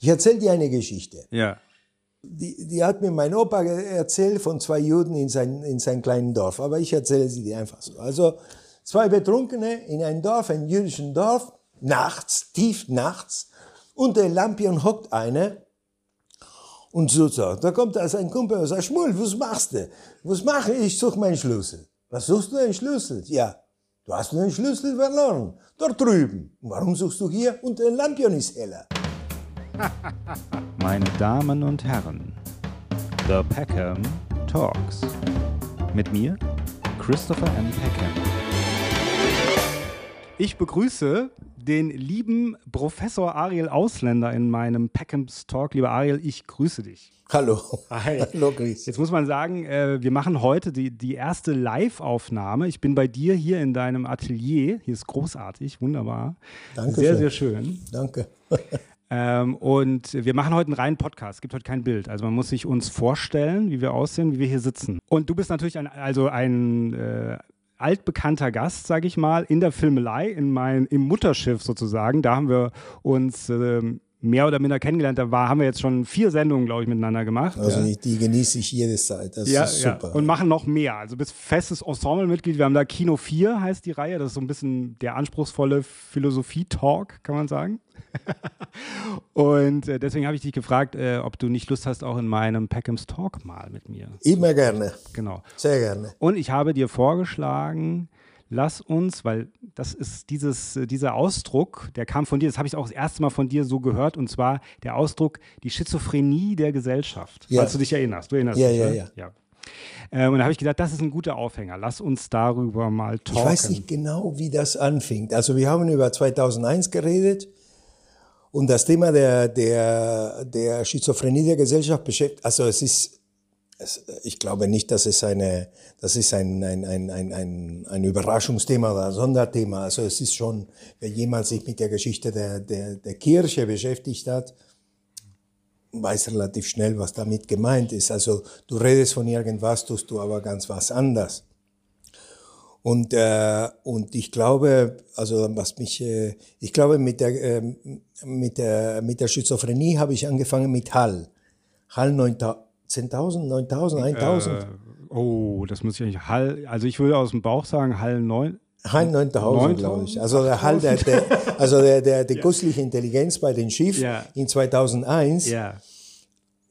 Ich erzähle dir eine Geschichte. Ja. Die, die hat mir mein Opa erzählt von zwei Juden in, sein, in seinem kleinen Dorf. Aber ich erzähle sie dir einfach so. Also zwei Betrunkene in einem Dorf, einem jüdischen Dorf, nachts, tief nachts. Unter Lampion hockt eine und so, so. Da kommt also ein Kumpel und sagt, Schmull, was machst du? Was mache ich? Ich suche meinen Schlüssel. Was suchst du einen Schlüssel? Ja, du hast einen Schlüssel verloren. Dort drüben. Warum suchst du hier? Und der Lampion ist heller. Meine Damen und Herren, The Peckham Talks. Mit mir, Christopher M. Peckham. Ich begrüße den lieben Professor Ariel Ausländer in meinem Peckhams Talk. Lieber Ariel, ich grüße dich. Hallo. Hi. Hallo, Chris. Jetzt muss man sagen, äh, wir machen heute die, die erste Live-Aufnahme. Ich bin bei dir hier in deinem Atelier. Hier ist großartig, wunderbar. Danke Sehr, schön. sehr schön. Danke. Ähm, und wir machen heute einen reinen Podcast. Es gibt heute kein Bild. Also man muss sich uns vorstellen, wie wir aussehen, wie wir hier sitzen. Und du bist natürlich ein, also ein äh, altbekannter Gast, sage ich mal, in der Filmelei, in mein, im Mutterschiff sozusagen. Da haben wir uns ähm, mehr oder minder kennengelernt. Da war, haben wir jetzt schon vier Sendungen, glaube ich, miteinander gemacht. Also ja. die genieße ich jede Zeit. Das Ja, ist ja, super. und machen noch mehr. Also bist festes Ensemblemitglied. Wir haben da Kino 4, heißt die Reihe. Das ist so ein bisschen der anspruchsvolle Philosophie-Talk, kann man sagen. und äh, deswegen habe ich dich gefragt, äh, ob du nicht Lust hast, auch in meinem Peckhams Talk mal mit mir. Immer gerne. Genau. Sehr gerne. Und ich habe dir vorgeschlagen, lass uns, weil das ist dieses, äh, dieser Ausdruck, der kam von dir, das habe ich auch das erste Mal von dir so gehört, und zwar der Ausdruck, die Schizophrenie der Gesellschaft. Ja. Falls du dich erinnerst. Du erinnerst Ja, dich, ja, ne? ja. ja. Ähm, und da habe ich gedacht, das ist ein guter Aufhänger. Lass uns darüber mal Ich talken. weiß nicht genau, wie das anfing. Also wir haben über 2001 geredet und das Thema der, der, der Schizophrenie der Gesellschaft beschäftigt. Also es ist, es, ich glaube nicht, dass es eine, das ist ein, ein, ein, ein, ein, ein Überraschungsthema oder ein Sonderthema. Also es ist schon, wenn jemand sich mit der Geschichte der, der, der Kirche beschäftigt hat, weiß relativ schnell, was damit gemeint ist. Also du redest von irgendwas, tust du aber ganz was anders. Und, äh, und ich glaube, also was mich, äh, ich glaube mit der, äh, mit der, mit der Schizophrenie habe ich angefangen mit Hall. Hall 9000, 10.000, 9000, 1000. Äh, oh, das muss ich eigentlich Hall, also ich würde aus dem Bauch sagen, Hall 9. Hall 9000, glaube ich. Also der Hall, der, der, also der, der, die künstliche Intelligenz bei den Schiff Ja. in 2001. Ja.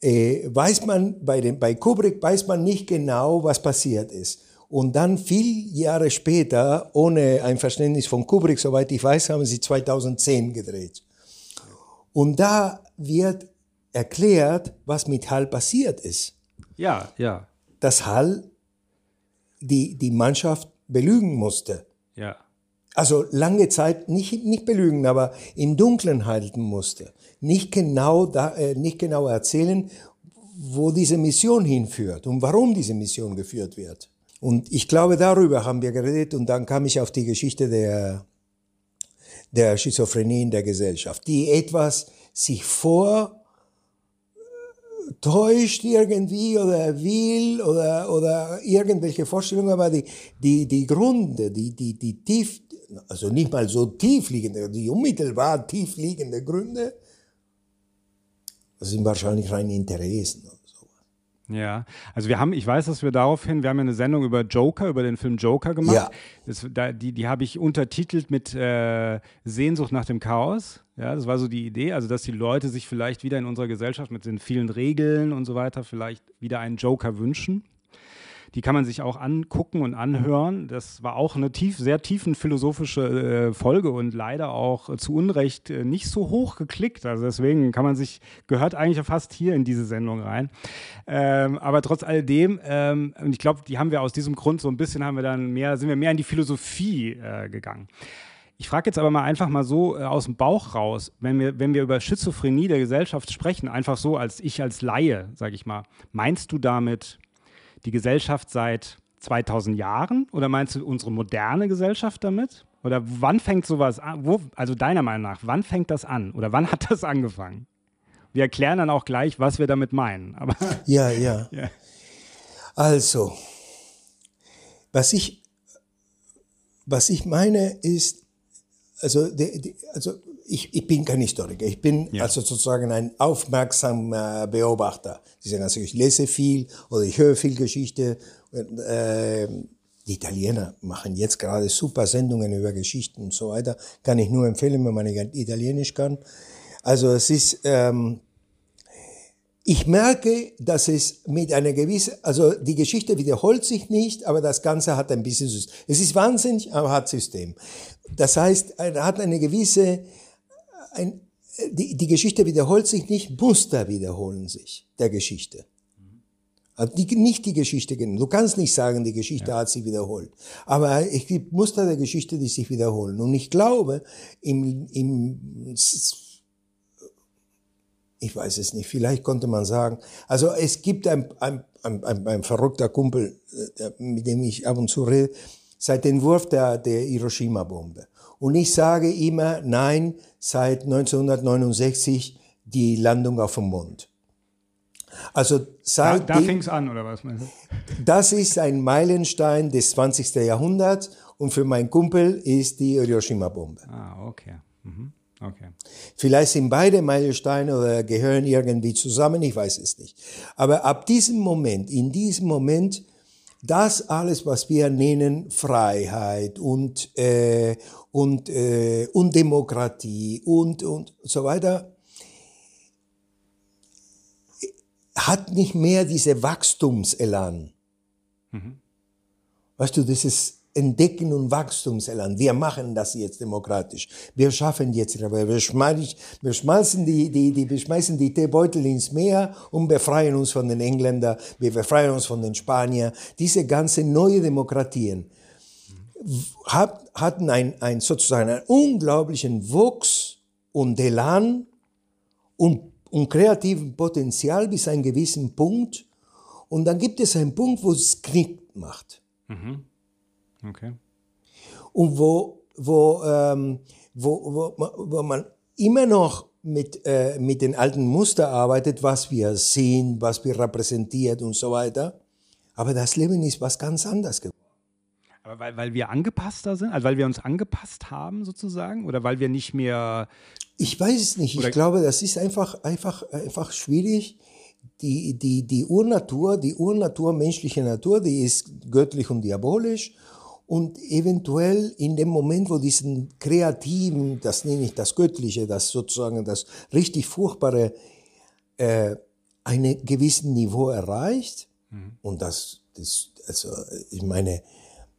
äh, weiß man, bei, dem, bei Kubrick weiß man nicht genau, was passiert ist. Und dann viel Jahre später, ohne ein Verständnis von Kubrick, soweit ich weiß, haben sie 2010 gedreht. Und da wird erklärt, was mit Hall passiert ist. Ja, ja, Dass Hall die, die Mannschaft belügen musste. ja. Also lange Zeit nicht, nicht belügen, aber im Dunkeln halten musste. Nicht genau, da, äh, nicht genau erzählen, wo diese Mission hinführt und warum diese Mission geführt wird. Und ich glaube, darüber haben wir geredet und dann kam ich auf die Geschichte der, der Schizophrenie in der Gesellschaft, die etwas sich vor täuscht irgendwie oder will oder, oder irgendwelche Vorstellungen, aber die, die, die Gründe, die, die, die tief, also nicht mal so tief liegende, die unmittelbar tief liegende Gründe, das sind wahrscheinlich rein Interessen. Ja, also wir haben, ich weiß, dass wir daraufhin, wir haben ja eine Sendung über Joker, über den Film Joker gemacht. Ja. Das, da, die die habe ich untertitelt mit äh, Sehnsucht nach dem Chaos. Ja, das war so die Idee, also dass die Leute sich vielleicht wieder in unserer Gesellschaft mit den vielen Regeln und so weiter vielleicht wieder einen Joker wünschen. Die kann man sich auch angucken und anhören. Das war auch eine tief, sehr tiefen philosophische äh, Folge und leider auch zu Unrecht äh, nicht so hoch geklickt. Also deswegen kann man sich, gehört eigentlich fast hier in diese Sendung rein. Ähm, aber trotz alledem, ähm, und ich glaube, die haben wir aus diesem Grund so ein bisschen, haben wir dann mehr, sind wir mehr in die Philosophie äh, gegangen. Ich frage jetzt aber mal einfach mal so äh, aus dem Bauch raus, wenn wir, wenn wir über Schizophrenie der Gesellschaft sprechen, einfach so als ich als Laie, sage ich mal, meinst du damit die Gesellschaft seit 2000 Jahren oder meinst du unsere moderne Gesellschaft damit? Oder wann fängt sowas an? Wo, also deiner Meinung nach, wann fängt das an? Oder wann hat das angefangen? Wir erklären dann auch gleich, was wir damit meinen. Aber Ja, ja. Ja. Also, was ich, was ich meine ist, also, die, die, also ich, ich bin kein Historiker, ich bin ja. also sozusagen ein aufmerksamer Beobachter. Also ich lese viel oder ich höre viel Geschichte. Äh, die Italiener machen jetzt gerade super Sendungen über Geschichten und so weiter. Kann ich nur empfehlen, wenn man Italienisch kann. Also es ist, ähm, ich merke, dass es mit einer gewissen, also die Geschichte wiederholt sich nicht, aber das Ganze hat ein bisschen System. Es ist wahnsinnig, aber hat System. Das heißt, er hat eine gewisse, ein, die, die Geschichte wiederholt sich nicht, Muster wiederholen sich der Geschichte. Also die, nicht die Geschichte, du kannst nicht sagen, die Geschichte ja. hat sich wiederholt. Aber es gibt Muster der Geschichte, die sich wiederholen. Und ich glaube, im, im ich weiß es nicht, vielleicht konnte man sagen, also es gibt ein, ein, ein, ein, ein verrückter Kumpel, äh, mit dem ich ab und zu rede, seit dem Wurf der, der Hiroshima-Bombe. Und ich sage immer, nein, seit 1969 die Landung auf dem Mond. Also seit da, da fing es an, oder was meinst du? Das ist ein Meilenstein des 20. Jahrhunderts und für meinen Kumpel ist die Hiroshima-Bombe. Ah, okay. Mhm. Okay. Vielleicht sind beide Meilensteine oder gehören irgendwie zusammen, ich weiß es nicht. Aber ab diesem Moment, in diesem Moment, das alles, was wir nennen Freiheit und, äh, und, äh, und Demokratie und, und so weiter, hat nicht mehr diese Wachstumselan. Mhm. Weißt du, das ist Entdecken und Wachstumselan. Wir machen das jetzt demokratisch. Wir schaffen jetzt, wir, schmeißen, die, die, die, wir schmeißen die Teebeutel ins Meer und befreien uns von den Engländern, wir befreien uns von den Spaniern. Diese ganzen neue Demokratien hat, hatten ein, ein sozusagen einen unglaublichen Wuchs und Elan und, und kreativen Potenzial bis zu einem gewissen Punkt. Und dann gibt es einen Punkt, wo es knickt macht. Mhm. Okay. Und wo, wo, ähm, wo, wo, wo man immer noch mit, äh, mit den alten Muster arbeitet, was wir sehen, was wir repräsentiert und so weiter. Aber das Leben ist was ganz anderes geworden. Aber weil, weil wir angepasster sind, also weil wir uns angepasst haben sozusagen, oder weil wir nicht mehr. Ich weiß es nicht. Ich glaube, das ist einfach, einfach, einfach schwierig. Die, die, die Urnatur, die Urnatur, menschliche Natur, die ist göttlich und diabolisch. Und eventuell in dem Moment, wo diesen kreativen, das nenne ich das Göttliche, das sozusagen das richtig Furchtbare, äh, einen gewissen Niveau erreicht, mhm. und das, das, also ich meine,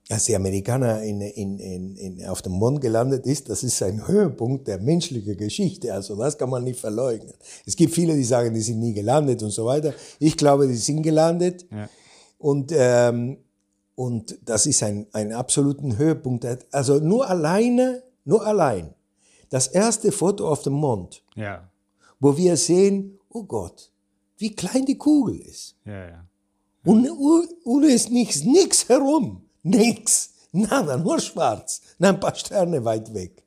als die Amerikaner in, in, in, in, auf dem Mond gelandet ist, das ist ein Höhepunkt der menschlichen Geschichte. Also das kann man nicht verleugnen. Es gibt viele, die sagen, die sind nie gelandet und so weiter. Ich glaube, die sind gelandet. Ja. Und ähm, und das ist ein, ein absoluten Höhepunkt. Also nur alleine, nur allein. Das erste Foto auf dem Mond. Ja. Wo wir sehen, oh Gott, wie klein die Kugel ist. Ja, ja. Und, und es ist nichts, nichts herum. Nichts. Nada, nur schwarz. Ein paar Sterne weit weg.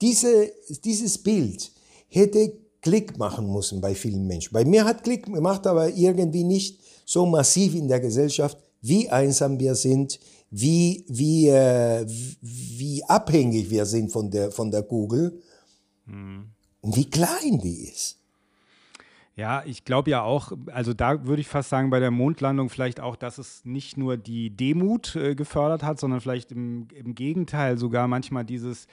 Diese, dieses Bild hätte Klick machen müssen bei vielen Menschen. Bei mir hat Klick gemacht, aber irgendwie nicht so massiv in der Gesellschaft, wie einsam wir sind, wie, wie, äh, wie abhängig wir sind von der, von der Kugel mhm. und wie klein die ist. Ja, ich glaube ja auch, also da würde ich fast sagen, bei der Mondlandung vielleicht auch, dass es nicht nur die Demut äh, gefördert hat, sondern vielleicht im, im Gegenteil sogar manchmal dieses,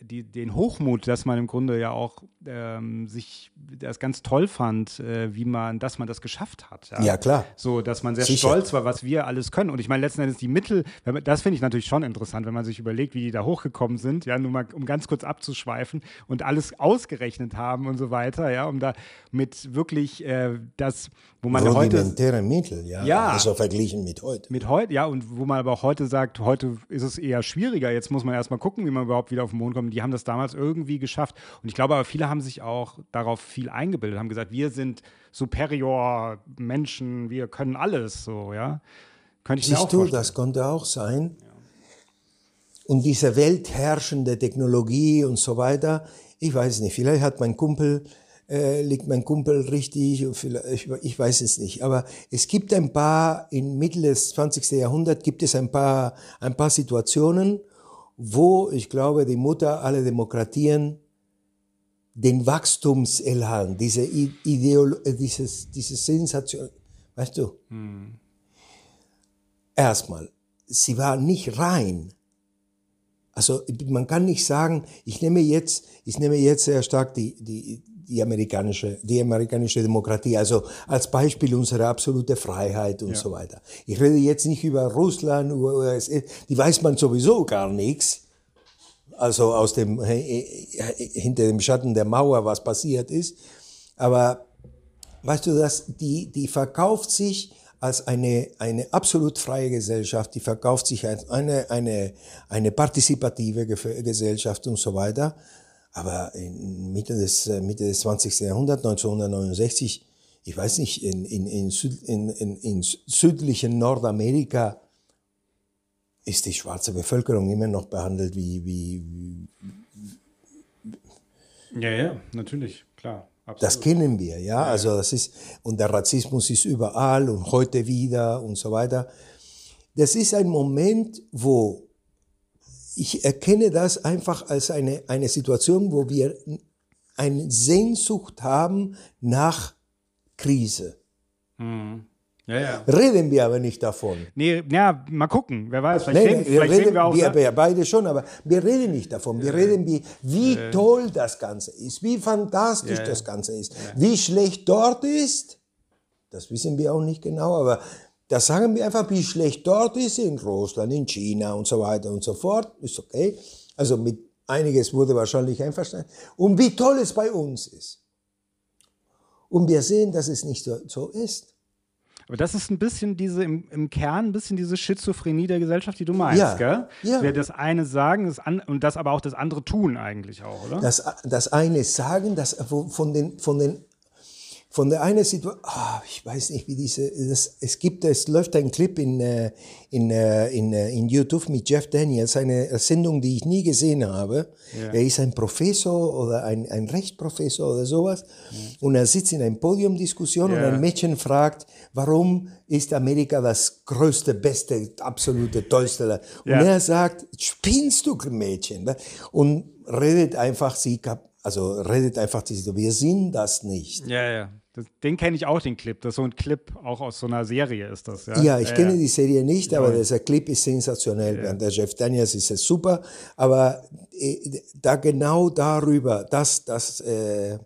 die, den Hochmut, dass man im Grunde ja auch ähm, sich das ganz toll fand, äh, wie man, dass man das geschafft hat. Ja, ja klar. So, dass man sehr Sicher. stolz war, was wir alles können. Und ich meine, letzten Endes die Mittel, das finde ich natürlich schon interessant, wenn man sich überlegt, wie die da hochgekommen sind, ja, nur mal, um ganz kurz abzuschweifen und alles ausgerechnet haben und so weiter, ja, um da mit wirklich äh, das, wo man heute. Mittel, ja. ja. Also verglichen mit heute. Mit heute, ja, und wo man aber auch heute sagt, heute ist es eher schwieriger. Jetzt muss man erstmal gucken, wie man überhaupt wieder auf den Mond kommt. Die haben das damals irgendwie geschafft. Und ich glaube aber, viele haben sich auch darauf viel eingebildet, haben gesagt, wir sind superior Menschen, wir können alles, so, ja. Könnte ich Siehst mir auch du, vorstellen. das konnte auch sein. Ja. Und diese weltherrschende Technologie und so weiter, ich weiß nicht, vielleicht hat mein Kumpel äh, liegt mein Kumpel richtig, ich, ich weiß es nicht. Aber es gibt ein paar, in Mitte des 20. Jahrhunderts gibt es ein paar, ein paar Situationen, wo ich glaube, die Mutter aller Demokratien den Wachstumselan, diese Ideolo dieses, diese Sensation, weißt du? Hm. Erstmal, sie war nicht rein. Also man kann nicht sagen, ich nehme jetzt, ich nehme jetzt sehr stark die, die, die amerikanische, die amerikanische Demokratie, also als Beispiel unsere absolute Freiheit und ja. so weiter. Ich rede jetzt nicht über Russland, über USA, die weiß man sowieso gar nichts. Also aus dem, hinter dem Schatten der Mauer, was passiert ist. Aber weißt du, dass die, die verkauft sich als eine, eine absolut freie Gesellschaft, die verkauft sich als eine, eine, eine partizipative Gesellschaft und so weiter. Aber in Mitte des, äh, Mitte des 20. Jahrhunderts, 1969, ich weiß nicht, in, in, in, Süd, in, in, in südlichen Nordamerika ist die schwarze Bevölkerung immer noch behandelt wie, wie, wie ja, ja, natürlich, klar. Absolut. Das kennen wir, ja? ja. Also das ist und der Rassismus ist überall und heute wieder und so weiter. Das ist ein Moment, wo ich erkenne das einfach als eine, eine Situation, wo wir eine Sehnsucht haben nach Krise. Mhm. Ja, ja. Reden wir aber nicht davon. Nee, ja, mal gucken, wer weiß. Vielleicht, nee, sehen, wir, vielleicht reden, wir auch. Wir, wir, beide schon, aber wir reden nicht davon. Wir reden, wie, wie äh. toll das Ganze ist, wie fantastisch das Ganze ist, wie schlecht dort ist. Das wissen wir auch nicht genau, aber da sagen wir einfach, wie schlecht dort ist, in Russland, in China und so weiter und so fort. Ist okay. Also mit einiges wurde wahrscheinlich einverstanden. Und wie toll es bei uns ist. Und wir sehen, dass es nicht so, ist. Aber das ist ein bisschen diese, im, im, Kern ein bisschen diese Schizophrenie der Gesellschaft, die du meinst, ja, gell? Ja. Wir das eine sagen das an, und das aber auch das andere tun eigentlich auch, oder? Das, das eine sagen, das von den, von den von der einen Situation, oh, ich weiß nicht, wie diese, das, es gibt, es läuft ein Clip in, äh, in, äh, in, äh, in YouTube mit Jeff Daniels, eine Sendung, die ich nie gesehen habe. Ja. Er ist ein Professor oder ein, ein Rechtsprofessor oder sowas. Ja. Und er sitzt in einer Podiumdiskussion ja. und ein Mädchen fragt, warum ist Amerika das größte, beste, absolute, tollste? Und er sagt, spinnst du, Mädchen? Und redet einfach sie also redet einfach diese, wir sind das nicht. Ja, ja. Das, den kenne ich auch, den Clip. Das ist so ein Clip auch aus so einer Serie ist das. Ja, ja ich ja, kenne ja. die Serie nicht, aber dieser Clip ist sensationell. Ja. Der Jeff Daniels ist super, aber äh, da genau darüber, das, das, äh,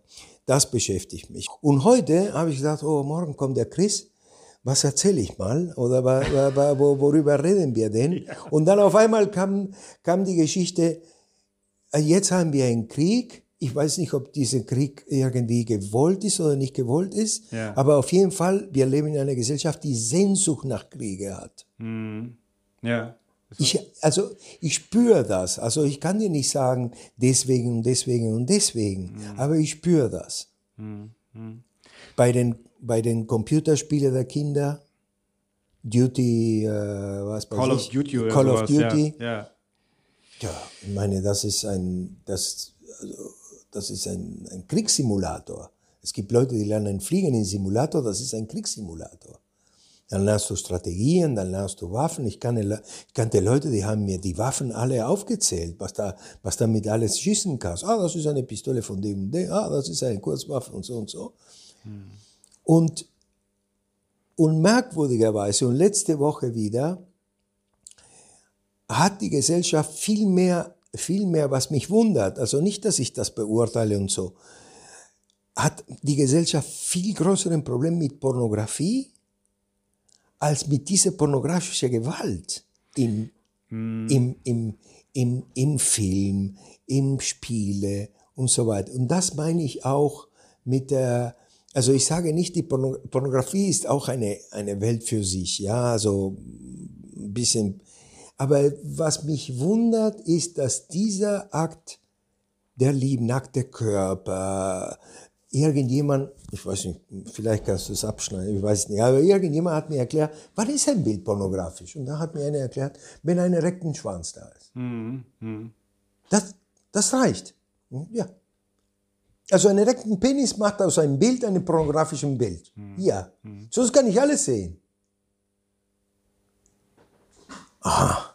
das beschäftigt mich. Und heute habe ich gesagt, oh, morgen kommt der Chris was erzähle ich mal oder worüber reden wir denn? Und dann auf einmal kam, kam die Geschichte, äh, jetzt haben wir einen Krieg, ich weiß nicht, ob dieser Krieg irgendwie gewollt ist oder nicht gewollt ist, ja. aber auf jeden Fall, wir leben in einer Gesellschaft, die Sehnsucht nach Kriege hat. Mhm. Ja. Ich, also ich spüre das. Also ich kann dir nicht sagen, deswegen und deswegen und deswegen, mhm. aber ich spüre das. Mhm. Bei, den, bei den Computerspielen der Kinder, Duty, äh, was Call of Duty oder Call sowas, of Duty. Ja, ja. ja, ich meine, das ist ein, das, also, das ist ein, ein Kriegssimulator. Es gibt Leute, die lernen fliegen in Simulator, das ist ein Kriegssimulator. Dann lernst du Strategien, dann lernst du Waffen. Ich kannte, ich kannte Leute, die haben mir die Waffen alle aufgezählt, was da, was damit alles schießen kannst. Ah, das ist eine Pistole von dem und dem. Ah, das ist eine Kurzwaffe und so und so. Hm. Und, und merkwürdigerweise, und letzte Woche wieder, hat die Gesellschaft viel mehr vielmehr, was mich wundert, also nicht, dass ich das beurteile und so, hat die Gesellschaft viel größeren Problem mit Pornografie als mit dieser pornografischen Gewalt im, mm. im, im, im, im Film, im Spiele und so weiter. Und das meine ich auch mit der, also ich sage nicht, die Pornografie ist auch eine, eine Welt für sich, ja, also ein bisschen aber was mich wundert, ist, dass dieser Akt der Liebe, nackte Körper, irgendjemand, ich weiß nicht, vielleicht kannst du es abschneiden, ich weiß nicht, aber irgendjemand hat mir erklärt, wann ist ein Bild pornografisch? Und da hat mir einer erklärt, wenn ein rechten Schwanz da ist. Mhm. Mhm. Das, das reicht. Ja. Also einen rechten Penis macht aus einem Bild einen pornografischen Bild. Mhm. Ja. Mhm. Sonst kann ich alles sehen. Aha.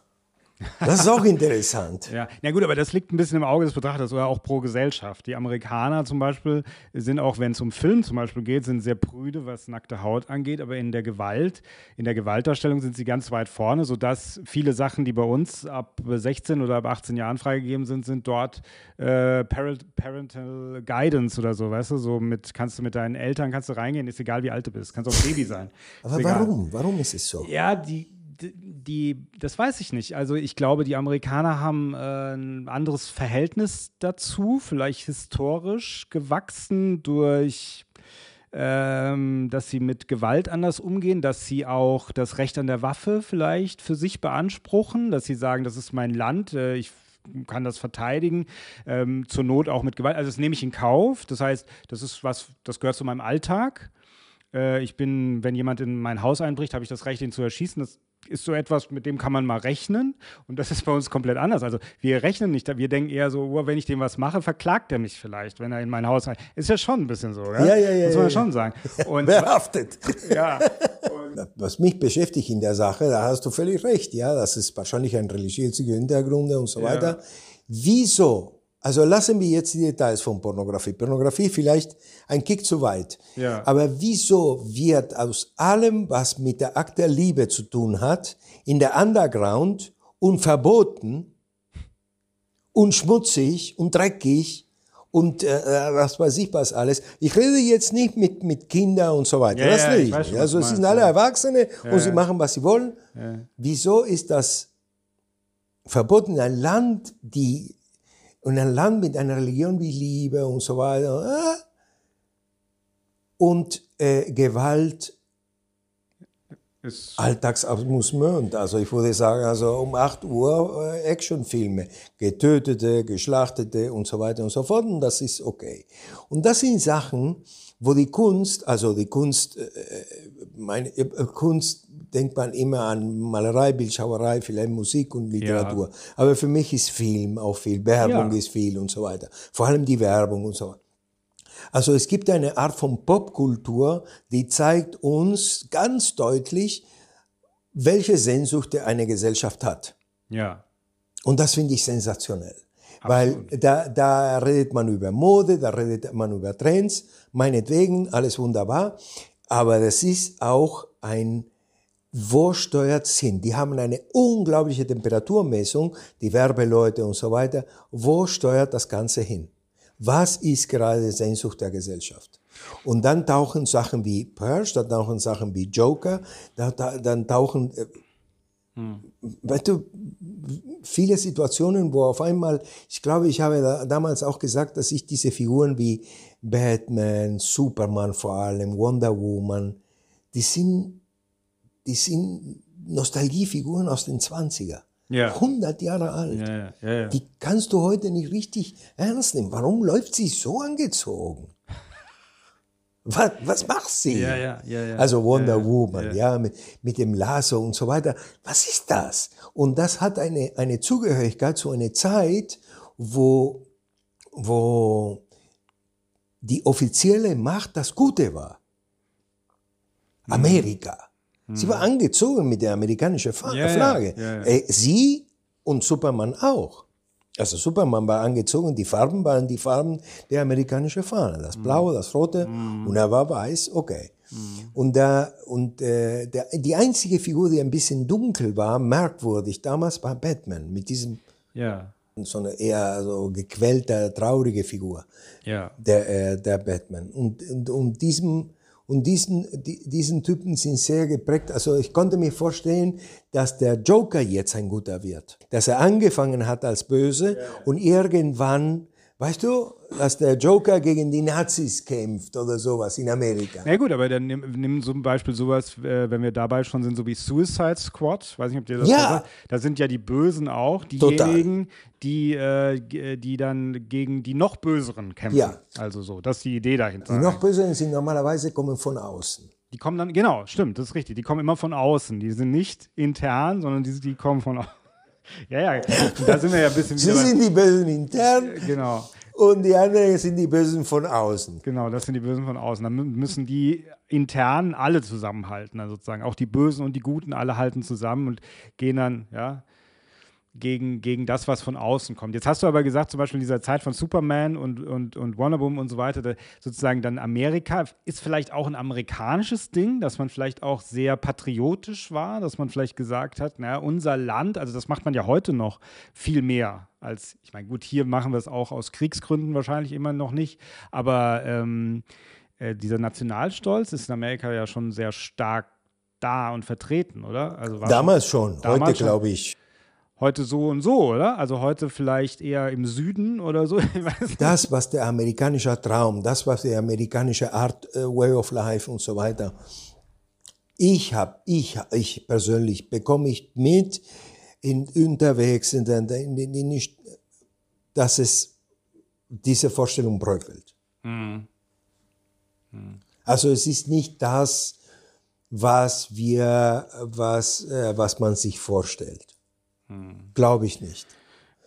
Das ist auch interessant. ja, na gut, aber das liegt ein bisschen im Auge des Betrachters oder auch pro Gesellschaft. Die Amerikaner zum Beispiel sind auch, wenn es um Film zum Beispiel geht, sind sehr prüde, was nackte Haut angeht, aber in der Gewalt, in der Gewaltdarstellung sind sie ganz weit vorne, sodass viele Sachen, die bei uns ab 16 oder ab 18 Jahren freigegeben sind, sind dort äh, Parental Guidance oder so, weißt du, so mit, kannst du mit deinen Eltern, kannst du reingehen, ist egal wie alt du bist, kannst auch Baby sein. aber warum? Warum ist es so? Ja, die die, das weiß ich nicht. Also ich glaube, die Amerikaner haben äh, ein anderes Verhältnis dazu, vielleicht historisch gewachsen durch ähm, dass sie mit Gewalt anders umgehen, dass sie auch das Recht an der Waffe vielleicht für sich beanspruchen, dass sie sagen, das ist mein Land, äh, ich kann das verteidigen, ähm, zur Not auch mit Gewalt. Also das nehme ich in Kauf. Das heißt, das ist was, das gehört zu meinem Alltag. Äh, ich bin, wenn jemand in mein Haus einbricht, habe ich das Recht, ihn zu erschießen. Das ist so etwas, mit dem kann man mal rechnen. Und das ist bei uns komplett anders. Also wir rechnen nicht, wir denken eher so, oh, wenn ich dem was mache, verklagt er mich vielleicht, wenn er in mein Haus rein. Ist ja schon ein bisschen so, ja? Ja, ja, ja. Muss man ja, schon sagen. Und, Wer haftet? Ja. was mich beschäftigt in der Sache, da hast du völlig recht, ja, das ist wahrscheinlich ein religiöser Hintergrund und so weiter. Wieso also lassen wir jetzt die Details von Pornografie. Pornografie vielleicht ein Kick zu weit. Ja. Aber wieso wird aus allem, was mit der Akt der Liebe zu tun hat, in der Underground und verboten und schmutzig und dreckig und äh, äh was weiß ich was alles. Ich rede jetzt nicht mit, mit Kindern und so weiter. Ja, das ja, weiß, nicht. was Also es sind alle. Erwachsene Ja, und sie machen, was sie wollen. Wieso ist das verboten in ein Land, die und ein Land mit einer Religion wie Liebe und so weiter äh, und äh, Gewalt Alltagsamusement. Also ich würde sagen, also um 8 Uhr äh, Actionfilme, getötete, geschlachtete und so weiter und so fort. Und das ist okay. Und das sind Sachen, wo die Kunst, also die Kunst, äh, meine äh, Kunst denkt man immer an Malerei, Bildschauerei, vielleicht Musik und Literatur. Aber für mich ist Film auch viel, Werbung Ja. ist viel und so weiter. Vor allem die Werbung und so weiter. Also es gibt eine Art von Popkultur, die zeigt uns ganz deutlich, welche Sehnsucht eine Gesellschaft hat. ja. Und das finde ich sensationell. Weil da, da redet man über Mode, da redet man über Trends, meinetwegen, alles wunderbar. Aber das ist auch ein, wo steuert's hin? Die haben eine unglaubliche Temperaturmessung, die Werbeleute und so weiter. Wo steuert das Ganze hin? Was ist gerade die Sehnsucht der Gesellschaft? Und dann tauchen Sachen wie Purge, dann tauchen Sachen wie Joker, da, da, dann tauchen, äh, weißt du, viele Situationen, wo auf einmal, ich glaube, ich habe da, damals auch gesagt, dass ich diese Figuren wie Batman, Superman vor allem, Wonder Woman, die sind, die sind Nostalgiefiguren aus den 20er. Ja. 100 Jahre alt. Ja, ja. Die kannst du heute nicht richtig ernst nehmen. Warum läuft sie so angezogen? Was, was macht sie? Also Wonder Woman, ja. ja, mit, mit dem Lasso und so weiter. Was ist das? Und das hat eine, eine Zugehörigkeit zu einer Zeit, wo, wo die offizielle Macht das Gute war. Mhm. Amerika. Sie war angezogen mit der amerikanischen Fa Ja, Flagge. ja, ja. Äh, sie und Superman auch. Also Superman war angezogen, die Farben waren die Farben der amerikanischen Fahne. Das Blaue, das Rote und er war weiß, okay. Und, da, und äh, der, die einzige Figur, die ein bisschen dunkel war, merkwürdig, damals war Batman mit diesem ja, so eine eher so gequälte, traurige Figur ja. der, äh, der Batman. Und, und, und diesem, und diesen, die, diesen Typen sind sehr geprägt. Also ich konnte mir vorstellen, dass der Joker jetzt ein guter wird. Dass er angefangen hat als böse und irgendwann, weißt du, dass der Joker gegen die Nazis kämpft oder sowas in Amerika. Na gut, aber dann nimm, nimm zum Beispiel sowas, äh, wenn wir dabei schon sind, so wie Suicide Squad. Weiß nicht, ob dir das Ja. Da sind ja die Bösen auch diejenigen, die, äh, die dann gegen die noch Böseren kämpfen. Ja. Also so, das ist die Idee dahinter. Die noch böseren sind normalerweise kommen von außen. Die kommen dann, genau, stimmt, das ist richtig. Die kommen immer von außen. Die sind nicht intern, sondern die, die kommen von außen. Ja, ja, da sind wir ja ein bisschen Sie sind die Bösen intern genau, und die anderen sind die Bösen von außen. genau, das sind die Bösen von außen. Dann mü- müssen die intern alle zusammenhalten, also sozusagen. Auch die Bösen und die Guten alle halten zusammen und gehen dann, ja, gegen, gegen das, was von außen kommt. Jetzt hast du aber gesagt, zum Beispiel in dieser Zeit von Superman und, und, und Wonder Woman und so weiter, da, sozusagen dann Amerika ist vielleicht auch ein amerikanisches Ding, dass man vielleicht auch sehr patriotisch war, dass man vielleicht gesagt hat, naja, unser Land, also das macht man ja heute noch viel mehr als, ich meine, gut, hier machen wir es auch aus Kriegsgründen wahrscheinlich immer noch nicht, aber ähm, äh, dieser Nationalstolz ist in Amerika ja schon sehr stark da und vertreten, oder? Also damals schon, damals heute glaube ich heute so und so, oder? Also heute vielleicht eher im Süden oder so. das, was der amerikanische Traum, das, was die amerikanische Art, uh, Way of Life und so weiter. Ich habe, ich, ich persönlich bekomme ich mit in, unterwegs, in, in, in, in, dass es diese Vorstellung bröckelt. Mhm. Mhm. Also es ist nicht das, was wir, was, äh, was man sich vorstellt. Hm. Glaube ich nicht.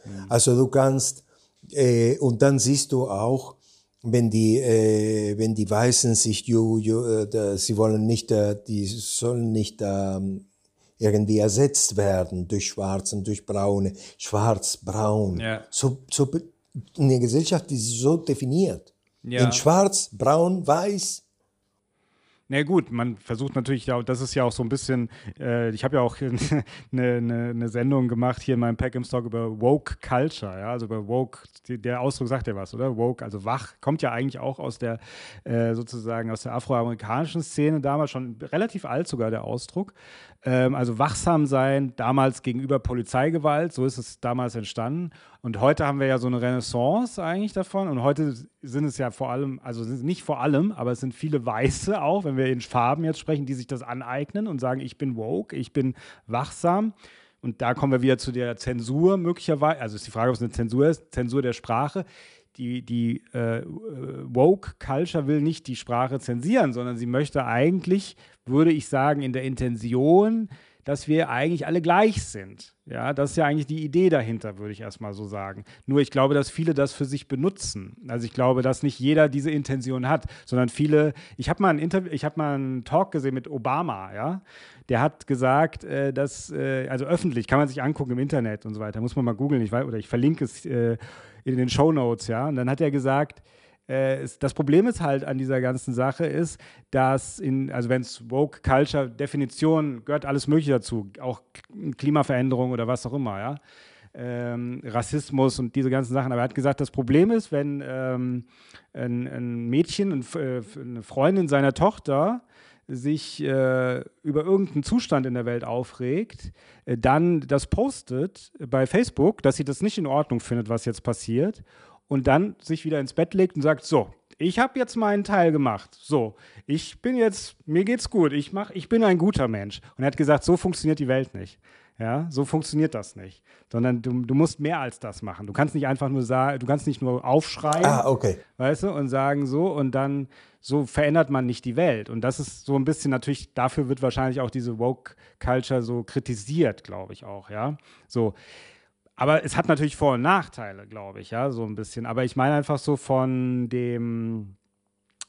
Hm. Also du kannst, äh, und dann siehst du auch, wenn die, äh, wenn die Weißen sich, you, you, äh, sie wollen nicht, äh, die sollen nicht ähm, irgendwie ersetzt werden durch Schwarzen, durch Braune, Schwarz, Braun. Ja. So, so eine Gesellschaft ist so definiert. Ja. In Schwarz, Braun, Weiß, na gut, man versucht natürlich, das ist ja auch so ein bisschen, äh, ich habe ja auch eine, eine, eine, Sendung gemacht hier in meinem Pack im Stock über Woke Culture, ja, also über Woke, der Ausdruck sagt ja was, oder? Woke, also wach, kommt ja eigentlich auch aus der, äh, sozusagen aus der afroamerikanischen Szene damals, schon relativ alt sogar der Ausdruck. Ähm, also wachsam sein, damals gegenüber Polizeigewalt, so ist es damals entstanden. Und heute haben wir ja so eine Renaissance eigentlich davon. Und heute sind es ja vor allem, also nicht vor allem, aber es sind viele Weiße auch, wenn wir in Farben jetzt sprechen, die sich das aneignen und sagen, ich bin woke, ich bin wachsam. Und da kommen wir wieder zu der Zensur möglicherweise. Also ist die Frage, ob es eine Zensur ist, Zensur der Sprache die, die äh, Woke Culture will nicht die Sprache zensieren, sondern sie möchte eigentlich, würde ich sagen, in der Intention, dass wir eigentlich alle gleich sind. Ja, das ist ja eigentlich die Idee dahinter, würde ich erstmal so sagen. Nur ich glaube, dass viele das für sich benutzen. Also ich glaube, dass nicht jeder diese Intention hat, sondern viele, ich habe mal ein Interview, ich habe mal einen Talk gesehen mit Obama, ja. Der hat gesagt, äh, dass, äh, also öffentlich, kann man sich angucken im Internet und so weiter, muss man mal googeln, ich weiß, oder ich verlinke es äh, in den Show Notes, ja. Und dann hat er gesagt, äh, das Problem ist halt an dieser ganzen Sache ist, dass in, also wenn es Woke Culture Definition gehört alles Mögliche dazu, auch Klimaveränderung oder was auch immer, ja. Ähm, Rassismus und diese ganzen Sachen. Aber er hat gesagt, das Problem ist, wenn ähm, ein, ein, Mädchen, ein, äh, eine Freundin seiner Tochter sich äh, über irgendeinen Zustand in der Welt aufregt, äh, dann das postet bei Facebook, dass sie das nicht in Ordnung findet, was jetzt passiert und dann sich wieder ins Bett legt und sagt, so, ich habe jetzt meinen Teil gemacht. So, ich bin jetzt, mir geht's gut, ich mach, ich bin ein guter Mensch. Und er hat gesagt, so funktioniert die Welt nicht. Ja, so funktioniert das nicht. Sondern du, du musst mehr als das machen. Du kannst nicht einfach nur sagen, du kannst nicht nur aufschreien, ah, okay. weißt du, und sagen so und dann so verändert man nicht die Welt. Und das ist so ein bisschen natürlich, dafür wird wahrscheinlich auch diese Woke-Culture so kritisiert, glaube ich auch, ja. So. Aber es hat natürlich Vor- und Nachteile, glaube ich, ja, so ein bisschen. Aber ich meine einfach so von dem,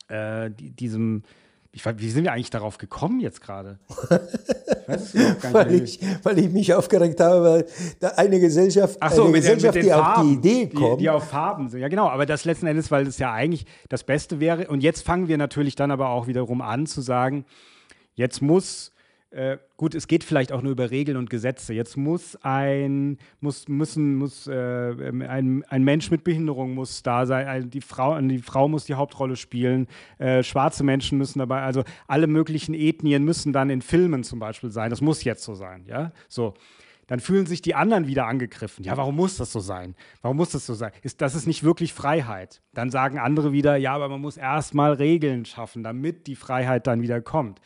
äh, diesem, ich, wie sind wir eigentlich darauf gekommen jetzt gerade? weil, ich, weil ich mich aufgeregt habe, weil da eine Gesellschaft, Ach so, eine Gesellschaft den, mit die Farben, auf die Idee kommt. Die, die auf Farben sind. Ja, genau. Aber das letzten Endes, weil es ja eigentlich das Beste wäre. Und jetzt fangen wir natürlich dann aber auch wiederum an zu sagen, jetzt muss äh, gut, es geht vielleicht auch nur über Regeln und Gesetze. Jetzt muss ein, muss, müssen, muss, äh, ein, ein Mensch mit Behinderung muss da sein, die Frau, die Frau muss die Hauptrolle spielen, äh, schwarze Menschen müssen dabei, also alle möglichen Ethnien müssen dann in Filmen zum Beispiel sein. Das muss jetzt so sein, ja. So. Dann fühlen sich die anderen wieder angegriffen. Ja, warum muss das so sein? Warum muss das so sein? Ist, das ist nicht wirklich Freiheit. Dann sagen andere wieder, ja, aber man muss erstmal Regeln schaffen, damit die Freiheit dann wieder kommt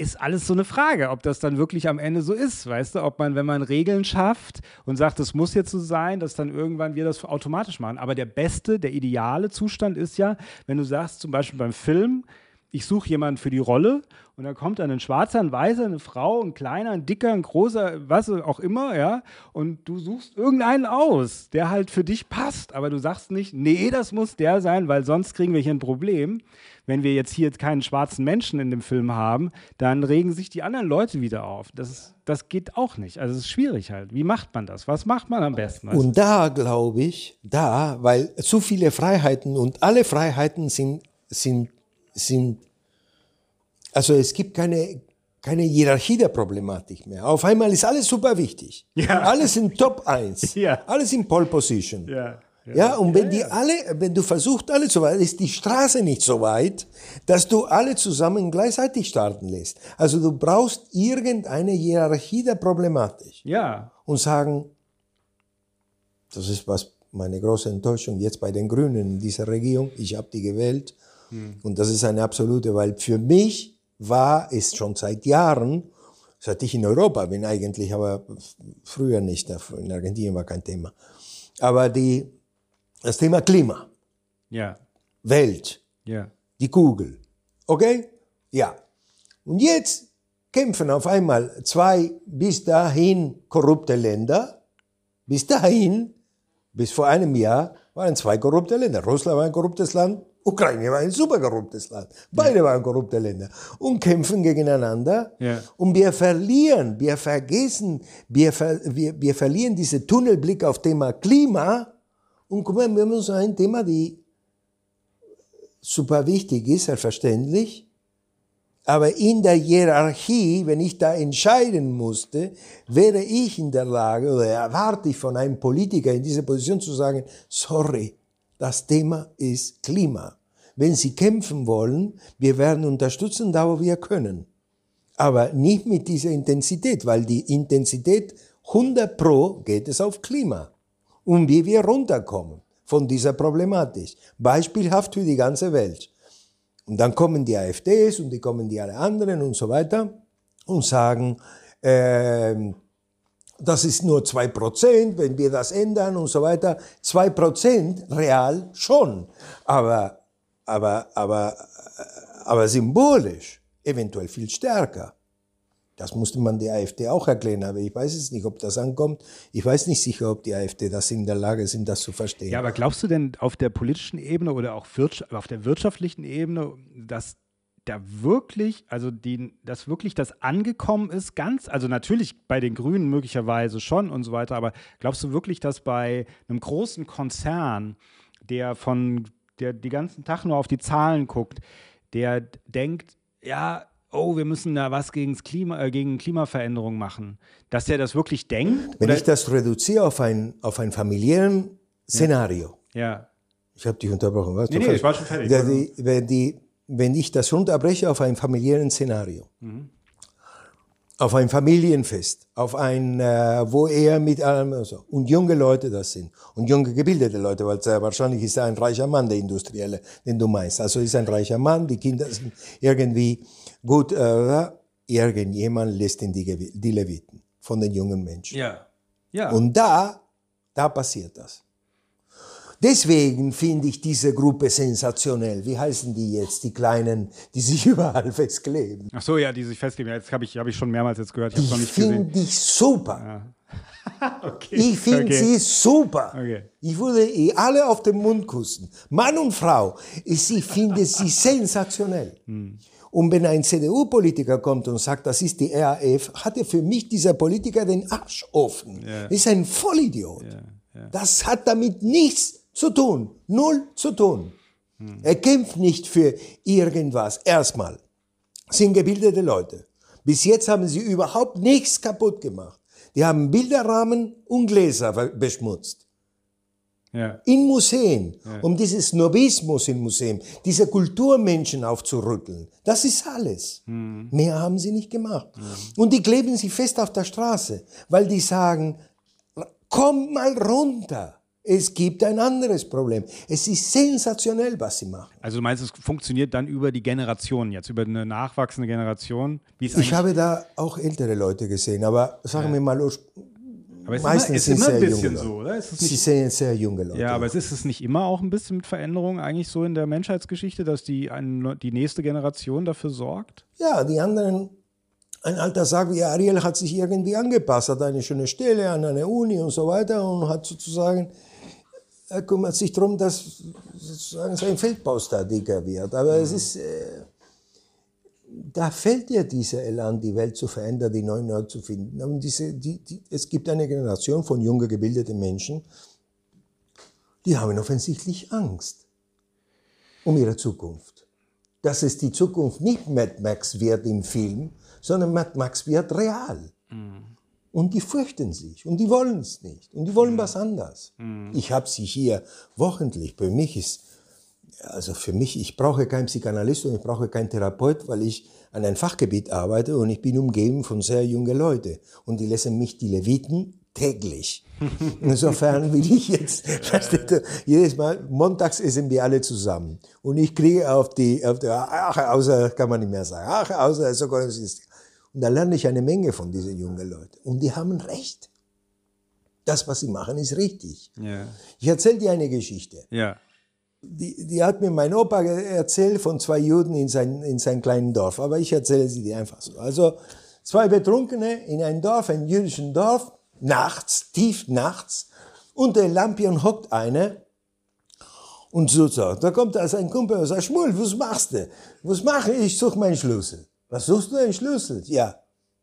ist alles so eine Frage, ob das dann wirklich am Ende so ist, weißt du, ob man, wenn man Regeln schafft und sagt, es muss jetzt so sein, dass dann irgendwann wir das automatisch machen. Aber der beste, der ideale Zustand ist ja, wenn du sagst, zum Beispiel beim Film, ich suche jemanden für die Rolle und da kommt dann ein Schwarzer, ein Weißer, eine Frau, ein Kleiner, ein Dicker, ein Großer, was auch immer, ja. Und du suchst irgendeinen aus, der halt für dich passt. Aber du sagst nicht, nee, das muss der sein, weil sonst kriegen wir hier ein Problem. Wenn wir jetzt hier keinen schwarzen Menschen in dem Film haben, dann regen sich die anderen Leute wieder auf. Das, ist, das geht auch nicht. Also es ist schwierig halt. Wie macht man das? Was macht man am besten? Und da glaube ich, da, weil zu viele Freiheiten und alle Freiheiten sind, sind sind, also es gibt keine, keine Hierarchie der Problematik mehr. Auf einmal ist alles super wichtig. Ja. Alles in Top 1. Ja. Alles in Pole Position. Ja. Ja, ja und wenn die alle, wenn du versuchst, alle zu weit, ist die Straße nicht so weit, dass du alle zusammen gleichzeitig starten lässt. Also du brauchst irgendeine Hierarchie der Problematik. Ja. Und sagen, das ist was meine große Enttäuschung jetzt bei den Grünen in dieser Regierung. Ich habe die gewählt hm. Und das ist eine absolute, weil für mich war es schon seit Jahren, seit ich in Europa bin eigentlich, aber früher nicht, in Argentinien war kein Thema. Aber die, das Thema Klima, ja. Welt, ja. die Kugel, okay? Ja. Und jetzt kämpfen auf einmal zwei bis dahin korrupte Länder, bis dahin, bis vor einem Jahr, waren zwei korrupte Länder. Russland war ein korruptes Land, Ukraine war ein super korruptes Land. Beide waren korrupte Länder und kämpfen gegeneinander. Ja. Und wir verlieren, wir vergessen, wir, ver, wir, wir verlieren diesen Tunnelblick auf Thema Klima. Und guck mal, wir haben so ein Thema, die super wichtig ist, selbstverständlich. Aber in der Hierarchie, wenn ich da entscheiden musste, wäre ich in der Lage oder erwarte ich von einem Politiker in dieser Position zu sagen, sorry, das Thema ist Klima. Wenn Sie kämpfen wollen, wir werden unterstützen, da wo wir können. Aber nicht mit dieser Intensität, weil die Intensität 100 pro geht es auf Klima. Und wie wir runterkommen von dieser Problematik. Beispielhaft für die ganze Welt. Und dann kommen die AfDs und die kommen die alle anderen und so weiter und sagen, äh, das ist nur zwei Prozent, wenn wir das ändern und so weiter. Zwei Prozent real schon, aber, aber, aber, aber symbolisch eventuell viel stärker. Das musste man die AfD auch erklären, aber ich weiß es nicht, ob das ankommt. Ich weiß nicht sicher, ob die AfD das in der Lage sind, das zu verstehen. Ja, aber glaubst du denn auf der politischen Ebene oder auch auf der wirtschaftlichen Ebene, dass da wirklich, also die, dass wirklich das angekommen ist, ganz, also natürlich bei den Grünen möglicherweise schon und so weiter, aber glaubst du wirklich, dass bei einem großen Konzern, der von, der die ganzen Tag nur auf die Zahlen guckt, der denkt, ja, oh, wir müssen da was gegen, Klima, äh, gegen Klimaveränderung machen, dass der das wirklich denkt? Wenn ich das reduziere auf ein, auf ein familiären Szenario. Ja. ja. Ich habe dich unterbrochen. Was? Nee, nee, ich war schon fertig. Die, wenn die wenn ich das runterbreche auf ein familiären Szenario, mhm. auf ein Familienfest, auf ein, äh, wo er mit allem, also, und junge Leute das sind, und junge gebildete Leute, weil sehr wahrscheinlich ist er ein reicher Mann, der Industrielle, den du meinst. Also ist ein reicher Mann, die Kinder sind irgendwie gut, äh, irgendjemand lässt in die, die Leviten von den jungen Menschen. Ja. ja. Und da, da passiert das. Deswegen finde ich diese Gruppe sensationell. Wie heißen die jetzt, die Kleinen, die sich überall festkleben? Ach so, ja, die sich festkleben. Jetzt habe ich, hab ich schon mehrmals jetzt gehört. Ich, ich finde ich super. Ja. okay. Ich finde okay. sie super. Okay. Ich würde alle auf den Mund kussen. Mann und Frau. Ich finde sie sensationell. Hm. Und wenn ein CDU-Politiker kommt und sagt, das ist die RAF, hat er für mich dieser Politiker den Arsch offen. Ja. Ist ein Vollidiot. Ja. Ja. Das hat damit nichts zu tun. Null zu tun. Hm. Er kämpft nicht für irgendwas. Erstmal sind gebildete Leute. Bis jetzt haben sie überhaupt nichts kaputt gemacht. Die haben Bilderrahmen und Gläser beschmutzt. Ja. In Museen, ja. um dieses Snobismus in Museen, diese Kulturmenschen aufzurütteln. Das ist alles. Mhm. Mehr haben sie nicht gemacht. Mhm. Und die kleben sich fest auf der Straße, weil die sagen, komm mal runter. Es gibt ein anderes Problem. Es ist sensationell, was sie machen. Also du meinst, es funktioniert dann über die Generation jetzt, über eine nachwachsende Generation? ich habe da auch ältere Leute gesehen, aber sagen wir mal, Aber es meistens ist sind immer, ist immer ein bisschen junge so, oder? Sie sind sehr junge Leute. ja, aber es ist es nicht immer auch ein bisschen mit Veränderungen eigentlich so in der Menschheitsgeschichte, dass die, ein, die nächste Generation dafür sorgt? Ja, die anderen, ein alter sagt, wie Ariel hat sich irgendwie angepasst, hat eine schöne Stelle an einer Uni und so weiter und hat sozusagen, er kümmert sich darum, dass sozusagen sein Feldbaustatiker wird. Aber es ist, äh, da fällt ja dieser Elan, die Welt zu verändern, die neuen neu zu finden. Und diese, die, die, es gibt eine Generation von junger, gebildeten Menschen, die haben offensichtlich Angst um ihre Zukunft. Dass es die Zukunft nicht Mad Max wird im Film, sondern Mad Max wird real. Und die fürchten sich und die wollen es nicht und die wollen was anderes. Ich habe sie hier wochentlich. Bei mich ist, also für mich, ich brauche keinen Psychanalyst und ich brauche keinen Therapeut, weil ich an einem Fachgebiet arbeite und ich bin umgeben von sehr jungen Leuten. Und die lesen mich die Leviten täglich. Insofern will ich jetzt, ihr, jedes Mal, montags essen wir alle zusammen. Und ich kriege auf die, auf der, ach, außer, kann man nicht mehr sagen, ach, außer, so kann es Und da lerne ich eine Menge von diesen jungen Leuten. Und die haben recht. Das, was sie machen, ist richtig. Ja. Ich erzähle dir eine Geschichte. Ja. Die, die hat mir mein Opa erzählt von zwei Juden in, sein, in seinem kleinen Dorf. Aber ich erzähle sie dir einfach so. Also zwei Betrunkene in einem Dorf, einem jüdischen Dorf, nachts, tief nachts. Unter dem Lampion hockt eine und so, so. Da kommt also ein Kumpel und sagt, Schmuel, was machst du? Was mache ich? Ich suche meinen Schlüssel. Was suchst du einen Schlüssel? Ja,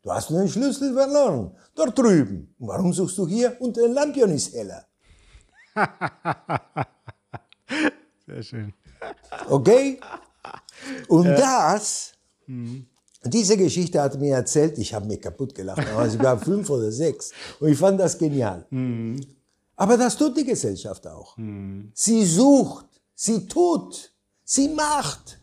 du hast den Schlüssel verloren. Dort drüben. Und warum suchst du hier? Unter dem Lampion ist heller. Sehr schön. Okay? Und das, diese Geschichte hat mir erzählt, ich habe mich kaputt gelacht, aber ich war fünf oder sechs. Und ich fand das genial. Aber das tut die Gesellschaft auch. Sie sucht, sie tut, sie macht.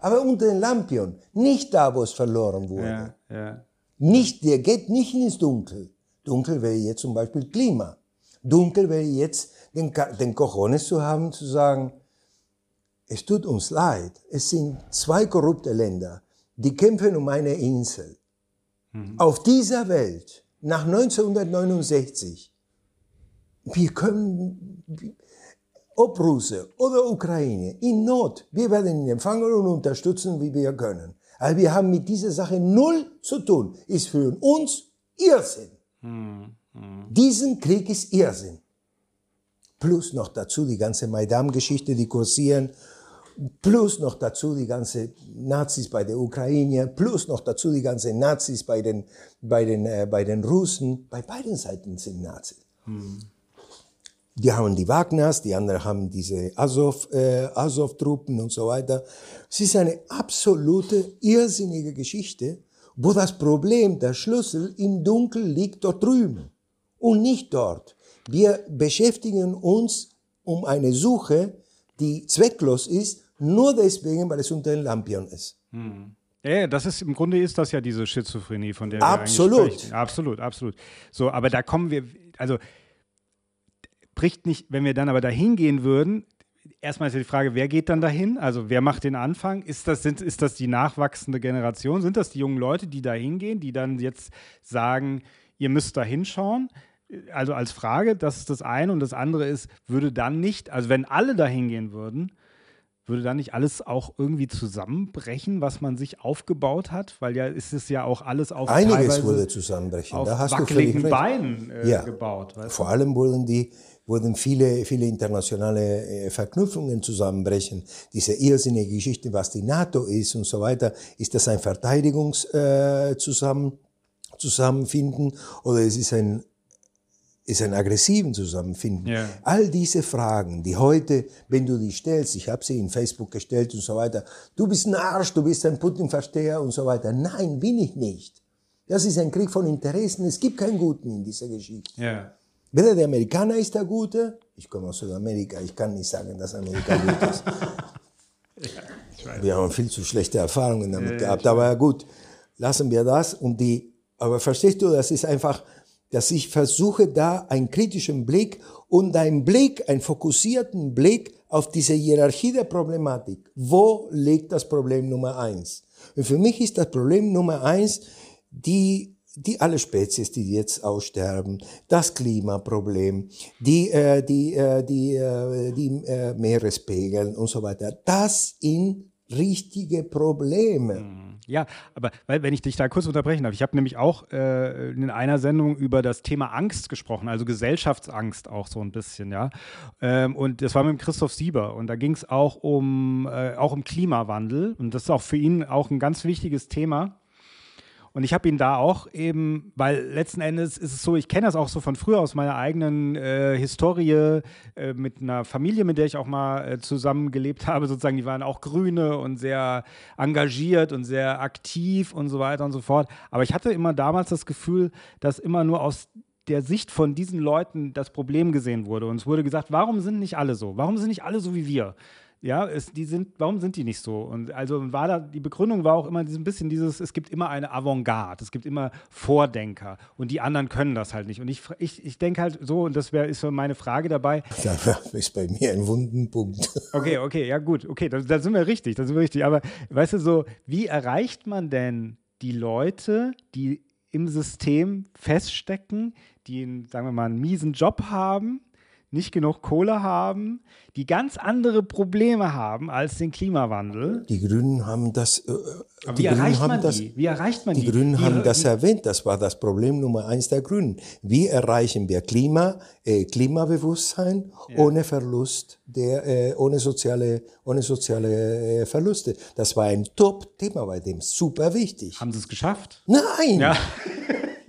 Aber unter den Lampion, nicht da, wo es verloren wurde. Ja, ja. Nicht, der geht nicht ins Dunkel. Dunkel wäre jetzt zum Beispiel Klima. Dunkel wäre jetzt den, den Cojones zu haben, zu sagen, es tut uns leid. Es sind zwei korrupte Länder, die kämpfen um eine Insel. Auf dieser Welt, nach 1969, wir können, ob Russe oder Ukraine, in Not, wir werden ihn empfangen und unterstützen, wie wir können. Aber wir haben mit dieser Sache null zu tun. Ist für uns Irrsinn. Diesen Krieg ist Irrsinn. Plus noch dazu die ganze Maidan-Geschichte, die kursieren. Plus noch dazu die ganze Nazis bei der Ukraine. Plus noch dazu die ganze Nazis bei den, bei den, äh, bei den Russen. Bei beiden Seiten sind Nazis. Die haben die Wagners, die anderen haben diese äh, Azov-Truppen und so weiter. Es ist eine absolute irrsinnige Geschichte, wo das Problem, der Schlüssel im Dunkel liegt dort drüben und nicht dort. Wir beschäftigen uns um eine Suche, die zwecklos ist, nur deswegen, weil es unter den Lampion ist. Ja, ja, das ist im Grunde ist das ja diese Schizophrenie, von der wir Absolut. eigentlich sprechen. Absolut, absolut. So, aber da kommen wir, also bricht nicht, wenn wir dann aber dahin gehen würden, erstmal ist ja die Frage, wer geht dann dahin? Also wer macht den Anfang? Ist das, sind, ist das die nachwachsende Generation? Sind das die jungen Leute, die da hingehen, die dann jetzt sagen, ihr müsst da hinschauen? Also als Frage, das ist das eine. Und das andere ist, würde dann nicht, also wenn alle da hingehen würden, würde dann nicht alles auch irgendwie zusammenbrechen, was man sich aufgebaut hat? Weil ja ist es ja auch alles auf Einiges teilweise würde zusammenbrechen. auf da hast wackeligen. Beinen äh, Ja. gebaut. Weißt du? Vor allem wurden die wurden viele, viele internationale äh, Verknüpfungen zusammenbrechen. Diese irrsinnige Geschichte, was die NATO ist und so weiter, ist das ein Verteidigungs äh, zusammen, oder es ist ein ist ein aggressiven Zusammenfinden. Ja. All diese Fragen, die heute, wenn du die stellst, ich habe sie in Facebook gestellt und so weiter, du bist ein Arsch, du bist ein Putin-Versteher und so weiter. Nein, bin ich nicht. Das ist ein Krieg von Interessen. Es gibt keinen Guten in dieser Geschichte. Ja. Weder der Amerikaner ist der Gute, ich komme aus Südamerika, ich kann nicht sagen, dass Amerika gut ist. Wir haben viel zu schlechte Erfahrungen damit gehabt, aber gut, lassen wir das. Und die, aber verstehst du, das ist einfach, dass ich versuche, da einen kritischen Blick und einen Blick, einen fokussierten Blick auf diese Hierarchie der Problematik. Wo liegt das Problem Nummer eins? Und für mich ist das Problem Nummer eins die die alle Spezies, die jetzt aussterben, das Klimaproblem, die, äh, die, äh, die, äh, die äh, Meerespegel und so weiter, das in richtige Probleme. Mhm. Ja, aber wenn ich dich da kurz unterbrechen darf, ich habe nämlich auch äh, in einer Sendung über das Thema Angst gesprochen, also Gesellschaftsangst auch so ein bisschen, ja. Ähm, und das war mit Christoph Sieber und da ging es auch um äh, auch um Klimawandel und das ist auch für ihn auch ein ganz wichtiges Thema. Und ich habe ihn da auch eben, weil letzten Endes ist es so, ich kenne das auch so von früher aus meiner eigenen äh, Historie äh, mit einer Familie, mit der ich auch mal äh, zusammengelebt habe, sozusagen, die waren auch Grüne und sehr engagiert und sehr aktiv und so weiter und so fort. Aber ich hatte immer damals das Gefühl, dass immer nur aus der Sicht von diesen Leuten das Problem gesehen wurde. Und es wurde gesagt, warum sind nicht alle so? Warum sind nicht alle so wie wir? Ja, es, die sind, warum sind die nicht so? Und also war da, die Begründung war auch immer ein bisschen dieses, es gibt immer eine Avantgarde, es gibt immer Vordenker und die anderen können das halt nicht. Und ich, ich, ich denke halt so, und das wär, ist so meine Frage dabei. Das ist bei mir ein Wundenpunkt. Okay, okay, ja gut, okay, da, da sind wir richtig, da sind wir richtig. Aber weißt du so, wie erreicht man denn die Leute, die im System feststecken, die, einen, sagen wir mal, einen miesen Job haben, nicht genug Kohle haben, die ganz andere Probleme haben als den Klimawandel. Die Grünen haben das. Äh, wie, erreicht man das, wie erreicht man die? Die Grünen wie, haben das erwähnt. Das war das Problem Nummer eins der Grünen. Wie erreichen wir Klima, äh, Klimabewusstsein ja. ohne Verlust der, äh, ohne soziale, ohne soziale äh, Verluste? Das war ein Top-Thema bei dem. Super wichtig. Haben Sie es geschafft? Nein. Ja.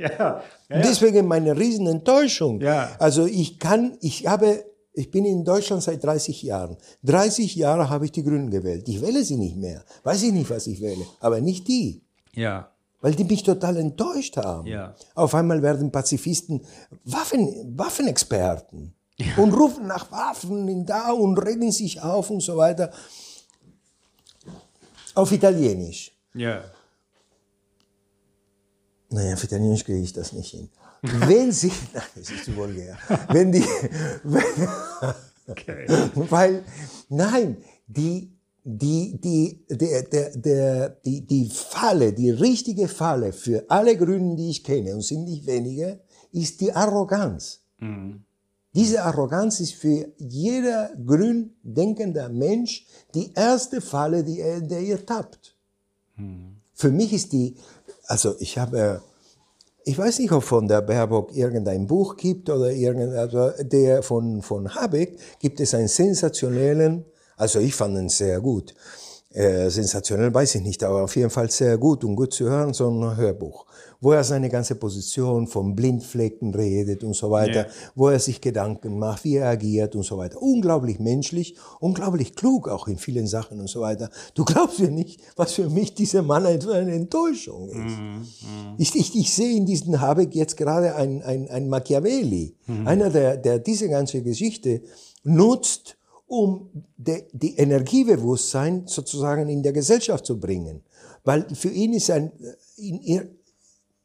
ja. Ja, Deswegen meine Riesenenttäuschung. Ja. Also ich kann, ich habe, ich bin in Deutschland seit 30 Jahren. 30 Jahre habe ich die Grünen gewählt. Ich wähle sie nicht mehr. Weiß ich nicht, was ich wähle. Aber nicht die. Ja. Weil die mich total enttäuscht haben. Ja. Auf einmal werden Pazifisten Waffen, Waffenexperten. Ja. Und rufen nach Waffen in da und regen sich auf und so weiter. Auf Italienisch. Ja. Naja, für Italienisch kriege ich das nicht hin. Wenn sie, nein, das ist zu vulgär. Wenn die, wenn, okay. weil, nein, die, die, die, der, der, der, die, die Falle, die richtige Falle für alle Grünen, die ich kenne, und sind nicht wenige, ist die Arroganz. Mhm. Diese Arroganz ist für jeder grün denkender Mensch die erste Falle, die er, der ihr tappt. Mhm. Für mich ist die, also ich habe, ich weiß nicht, ob von der Baerbock irgendein Buch gibt oder irgendein, also der von, von Habeck gibt es einen sensationellen, also ich fand ihn sehr gut. Äh, sensationell weiß ich nicht, aber auf jeden Fall sehr gut und gut zu hören, so ein Hörbuch wo er seine ganze Position vom Blindflecken redet und so weiter, yeah. wo er sich Gedanken macht, wie er agiert und so weiter. Unglaublich menschlich, unglaublich klug auch in vielen Sachen und so weiter. Du glaubst mir nicht, was für mich dieser Mann eine Enttäuschung ist. Mm, mm. Ich, ich, ich sehe in diesem Habeck jetzt gerade ein, ein, ein Machiavelli, mm. einer, der, der diese ganze Geschichte nutzt, um de, die Energiebewusstsein sozusagen in der Gesellschaft zu bringen. Weil für ihn ist ein, in,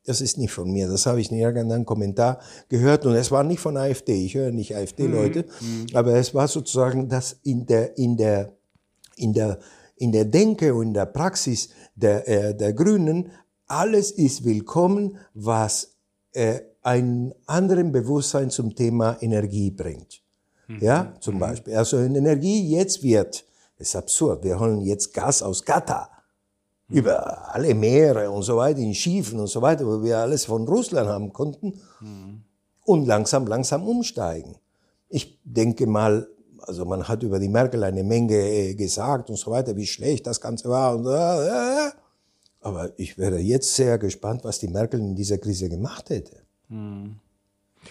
das ist nicht von mir, das habe ich in irgendeinem Kommentar gehört und es war nicht von AfD, ich höre nicht AfD-Leute, mhm. aber es war sozusagen, dass in der, in der, in der, in der Denke und in der Praxis der, äh, der Grünen alles ist willkommen, was äh, einen anderen Bewusstsein zum Thema Energie bringt. Mhm. Ja, zum mhm. Beispiel. Also Energie jetzt wird, ist absurd, wir holen jetzt Gas aus Katar über alle Meere und so weiter, in Schiefen und so weiter, wo wir alles von Russland haben konnten mhm. und langsam, langsam umsteigen. Ich denke mal, also man hat über die Merkel eine Menge äh, gesagt und so weiter, wie schlecht das Ganze war. Und, äh, äh. aber ich wäre jetzt sehr gespannt, was die Merkel in dieser Krise gemacht hätte. Mhm.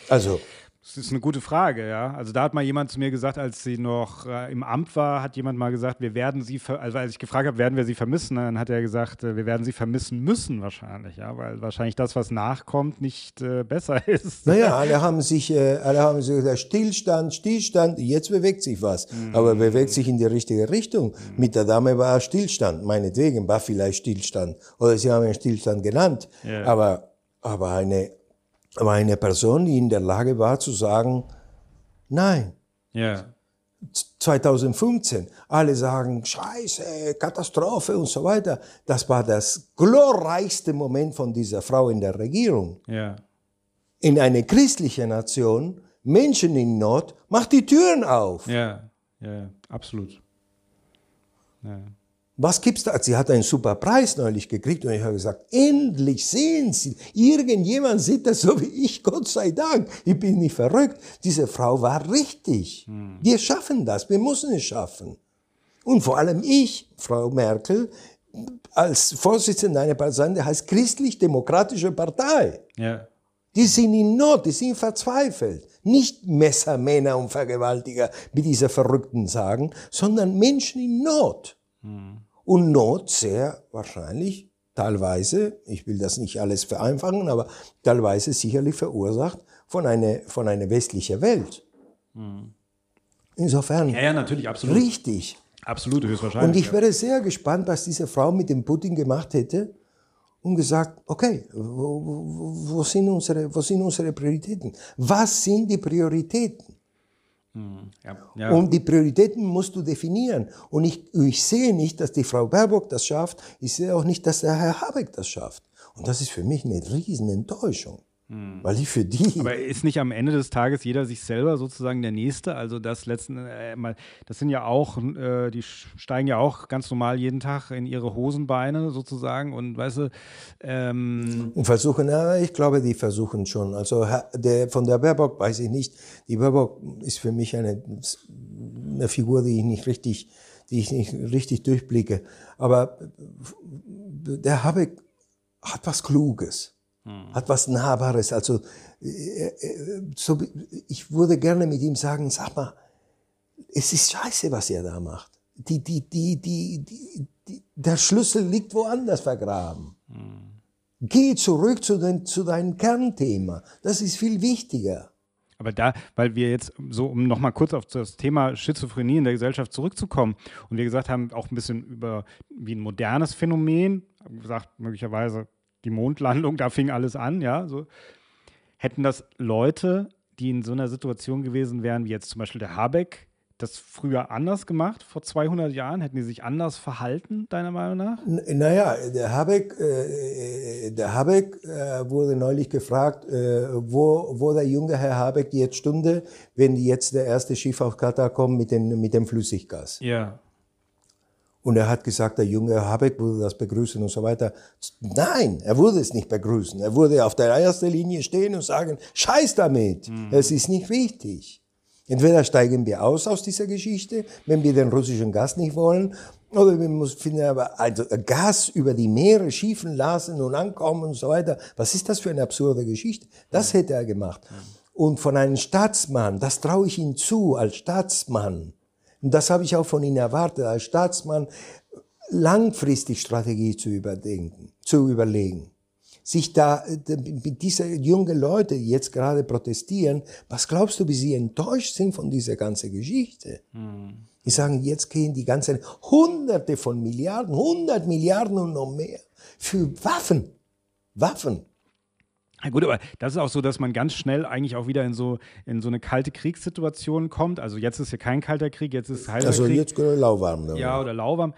Also das ist eine gute Frage, ja. Also da hat mal jemand zu mir gesagt, als sie noch äh, im Amt war, hat jemand mal gesagt, wir werden sie, also als ich gefragt habe, werden wir sie vermissen, dann hat er gesagt, äh, wir werden sie vermissen müssen wahrscheinlich, ja, weil wahrscheinlich das, was nachkommt, nicht äh, besser ist. Naja, alle haben sich, äh, alle haben sich gesagt, Stillstand, Stillstand, jetzt bewegt sich was, mhm. aber bewegt sich in die richtige Richtung. Mhm. Mit der Dame war Stillstand, meinetwegen war vielleicht Stillstand oder sie haben einen Stillstand genannt, ja. aber aber eine aber eine Person, die in der Lage war zu sagen, nein. Ja. 2015. Alle sagen, Scheiße, Katastrophe und so weiter. Das war das glorreichste Moment von dieser Frau in der Regierung. Ja. In eine christliche Nation, Menschen in Not, macht die Türen auf. Ja, ja, absolut. Ja. Was gibt's da? Sie hat einen super Preis neulich gekriegt und ich habe gesagt, endlich sehen Sie, irgendjemand sieht das so wie ich, Gott sei Dank. Ich bin nicht verrückt. Diese Frau war richtig. Hm. Wir schaffen das, wir müssen es schaffen. Und vor allem ich, Frau Merkel, als Vorsitzende einer Partei, der heißt Christlich-Demokratische Partei. Ja. Die sind in Not, die sind verzweifelt. Nicht Messermänner und Vergewaltiger, wie diese Verrückten sagen, sondern Menschen in Not. Hm und Not sehr wahrscheinlich teilweise, ich will das nicht alles vereinfachen, aber teilweise sicherlich verursacht von einer, von einer westlichen Welt. Mhm. Insofern. Ja, ja, natürlich, absolut. Richtig. Absolut, höchstwahrscheinlich. Und ich wäre sehr gespannt, was diese Frau mit dem Putin gemacht hätte und gesagt, okay, wo, wo, wo, sind unsere, wo sind unsere Prioritäten? Was sind die Prioritäten? Ja, ja. Und die Prioritäten musst du definieren. Und ich, ich sehe nicht, dass die Frau Baerbock das schafft. Ich sehe auch nicht, dass der Herr Habeck das schafft. Und das ist für mich eine riesen Enttäuschung. Hm. Weil ich für die. Aber ist nicht am Ende des Tages jeder sich selber sozusagen der Nächste? Also das letzten äh, mal, das sind ja auch, äh, die steigen ja auch ganz normal jeden Tag in ihre Hosenbeine sozusagen und weißt du. Ähm und versuchen, ja, ich glaube, die versuchen schon. Also der, von der Baerbock weiß ich nicht. Die Baerbock ist für mich eine, eine Figur, die ich nicht richtig, die ich nicht richtig durchblicke. Aber der Habeck hat was Kluges hm. hat was Nahbares. Also äh, äh, so, ich würde gerne mit ihm sagen, sag mal, es ist scheiße, was er da macht. Die, die, die, die, die, die der Schlüssel liegt woanders vergraben. Hm. Geh zurück zu, den, zu deinem Kernthema. Das ist viel wichtiger. Aber da, weil wir jetzt so, um nochmal kurz auf das Thema Schizophrenie in der Gesellschaft zurückzukommen und wir gesagt haben, auch ein bisschen über wie ein modernes Phänomen, gesagt, möglicherweise die Mondlandung, da fing alles an, ja, so. Hätten das Leute, die in so einer Situation gewesen wären, wie jetzt zum Beispiel der Habeck, das früher anders gemacht, vor 200 Jahren? Hätten die sich anders verhalten, deiner Meinung nach? N naja, der Habeck, äh, der Habeck äh, wurde neulich gefragt, äh, wo, wo der junge Herr Habeck jetzt stunde, wenn jetzt der erste Schiff auf Katar kommt mit dem, mit dem Flüssiggas. Ja. Und er hat gesagt, der junge Habeck würde das begrüßen und so weiter. Nein, er würde es nicht begrüßen. Er würde auf der ersten Linie stehen und sagen, scheiß damit, mhm. es ist nicht wichtig. Entweder steigen wir aus aus dieser Geschichte, wenn wir den russischen Gas nicht wollen, oder wir müssen aber also Gas über die Meere schiefen lassen und ankommen und so weiter. Was ist das für eine absurde Geschichte? Das hätte er gemacht. Und von einem Staatsmann, das traue ich ihm zu, als Staatsmann, und das habe ich auch von Ihnen erwartet, als Staatsmann langfristig Strategie zu überdenken, zu überlegen. Sich da, mit dieser jungen Leute, die jetzt gerade protestieren, was glaubst du, wie sie enttäuscht sind von dieser ganzen Geschichte? Hm. Die sagen, jetzt gehen die ganzen Hunderte von Milliarden, hundert Milliarden und noch mehr für Waffen. Waffen. Ja gut, aber das ist auch so, dass man ganz schnell eigentlich auch wieder in so, in so eine kalte Kriegssituation kommt. Also jetzt ist ja kein kalter Krieg, jetzt ist heißer also Krieg. Also jetzt lauwarm. Oder? Ja, oder lauwarm.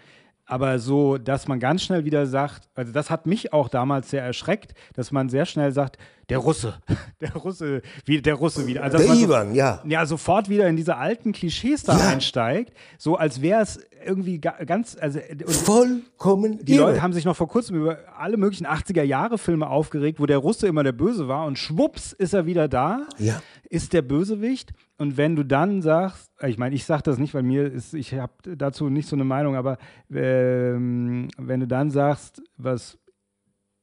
Aber so, dass man ganz schnell wieder sagt, also das hat mich auch damals sehr erschreckt, dass man sehr schnell sagt, der Russe, der Russe, wie der Russe wieder. Also, der Ivan, so, ja. Ja, sofort wieder in diese alten Klischees da ja. einsteigt, so als wäre es irgendwie ganz, also vollkommen. Die irre. Leute haben sich noch vor kurzem über alle möglichen 80er Jahre Filme aufgeregt, wo der Russe immer der Böse war und schwupps ist er wieder da, ja. Ist der Bösewicht. Und wenn du dann sagst, ich meine, ich sage das nicht, weil mir ist, ich habe dazu nicht so eine Meinung, aber ähm, wenn du dann sagst, was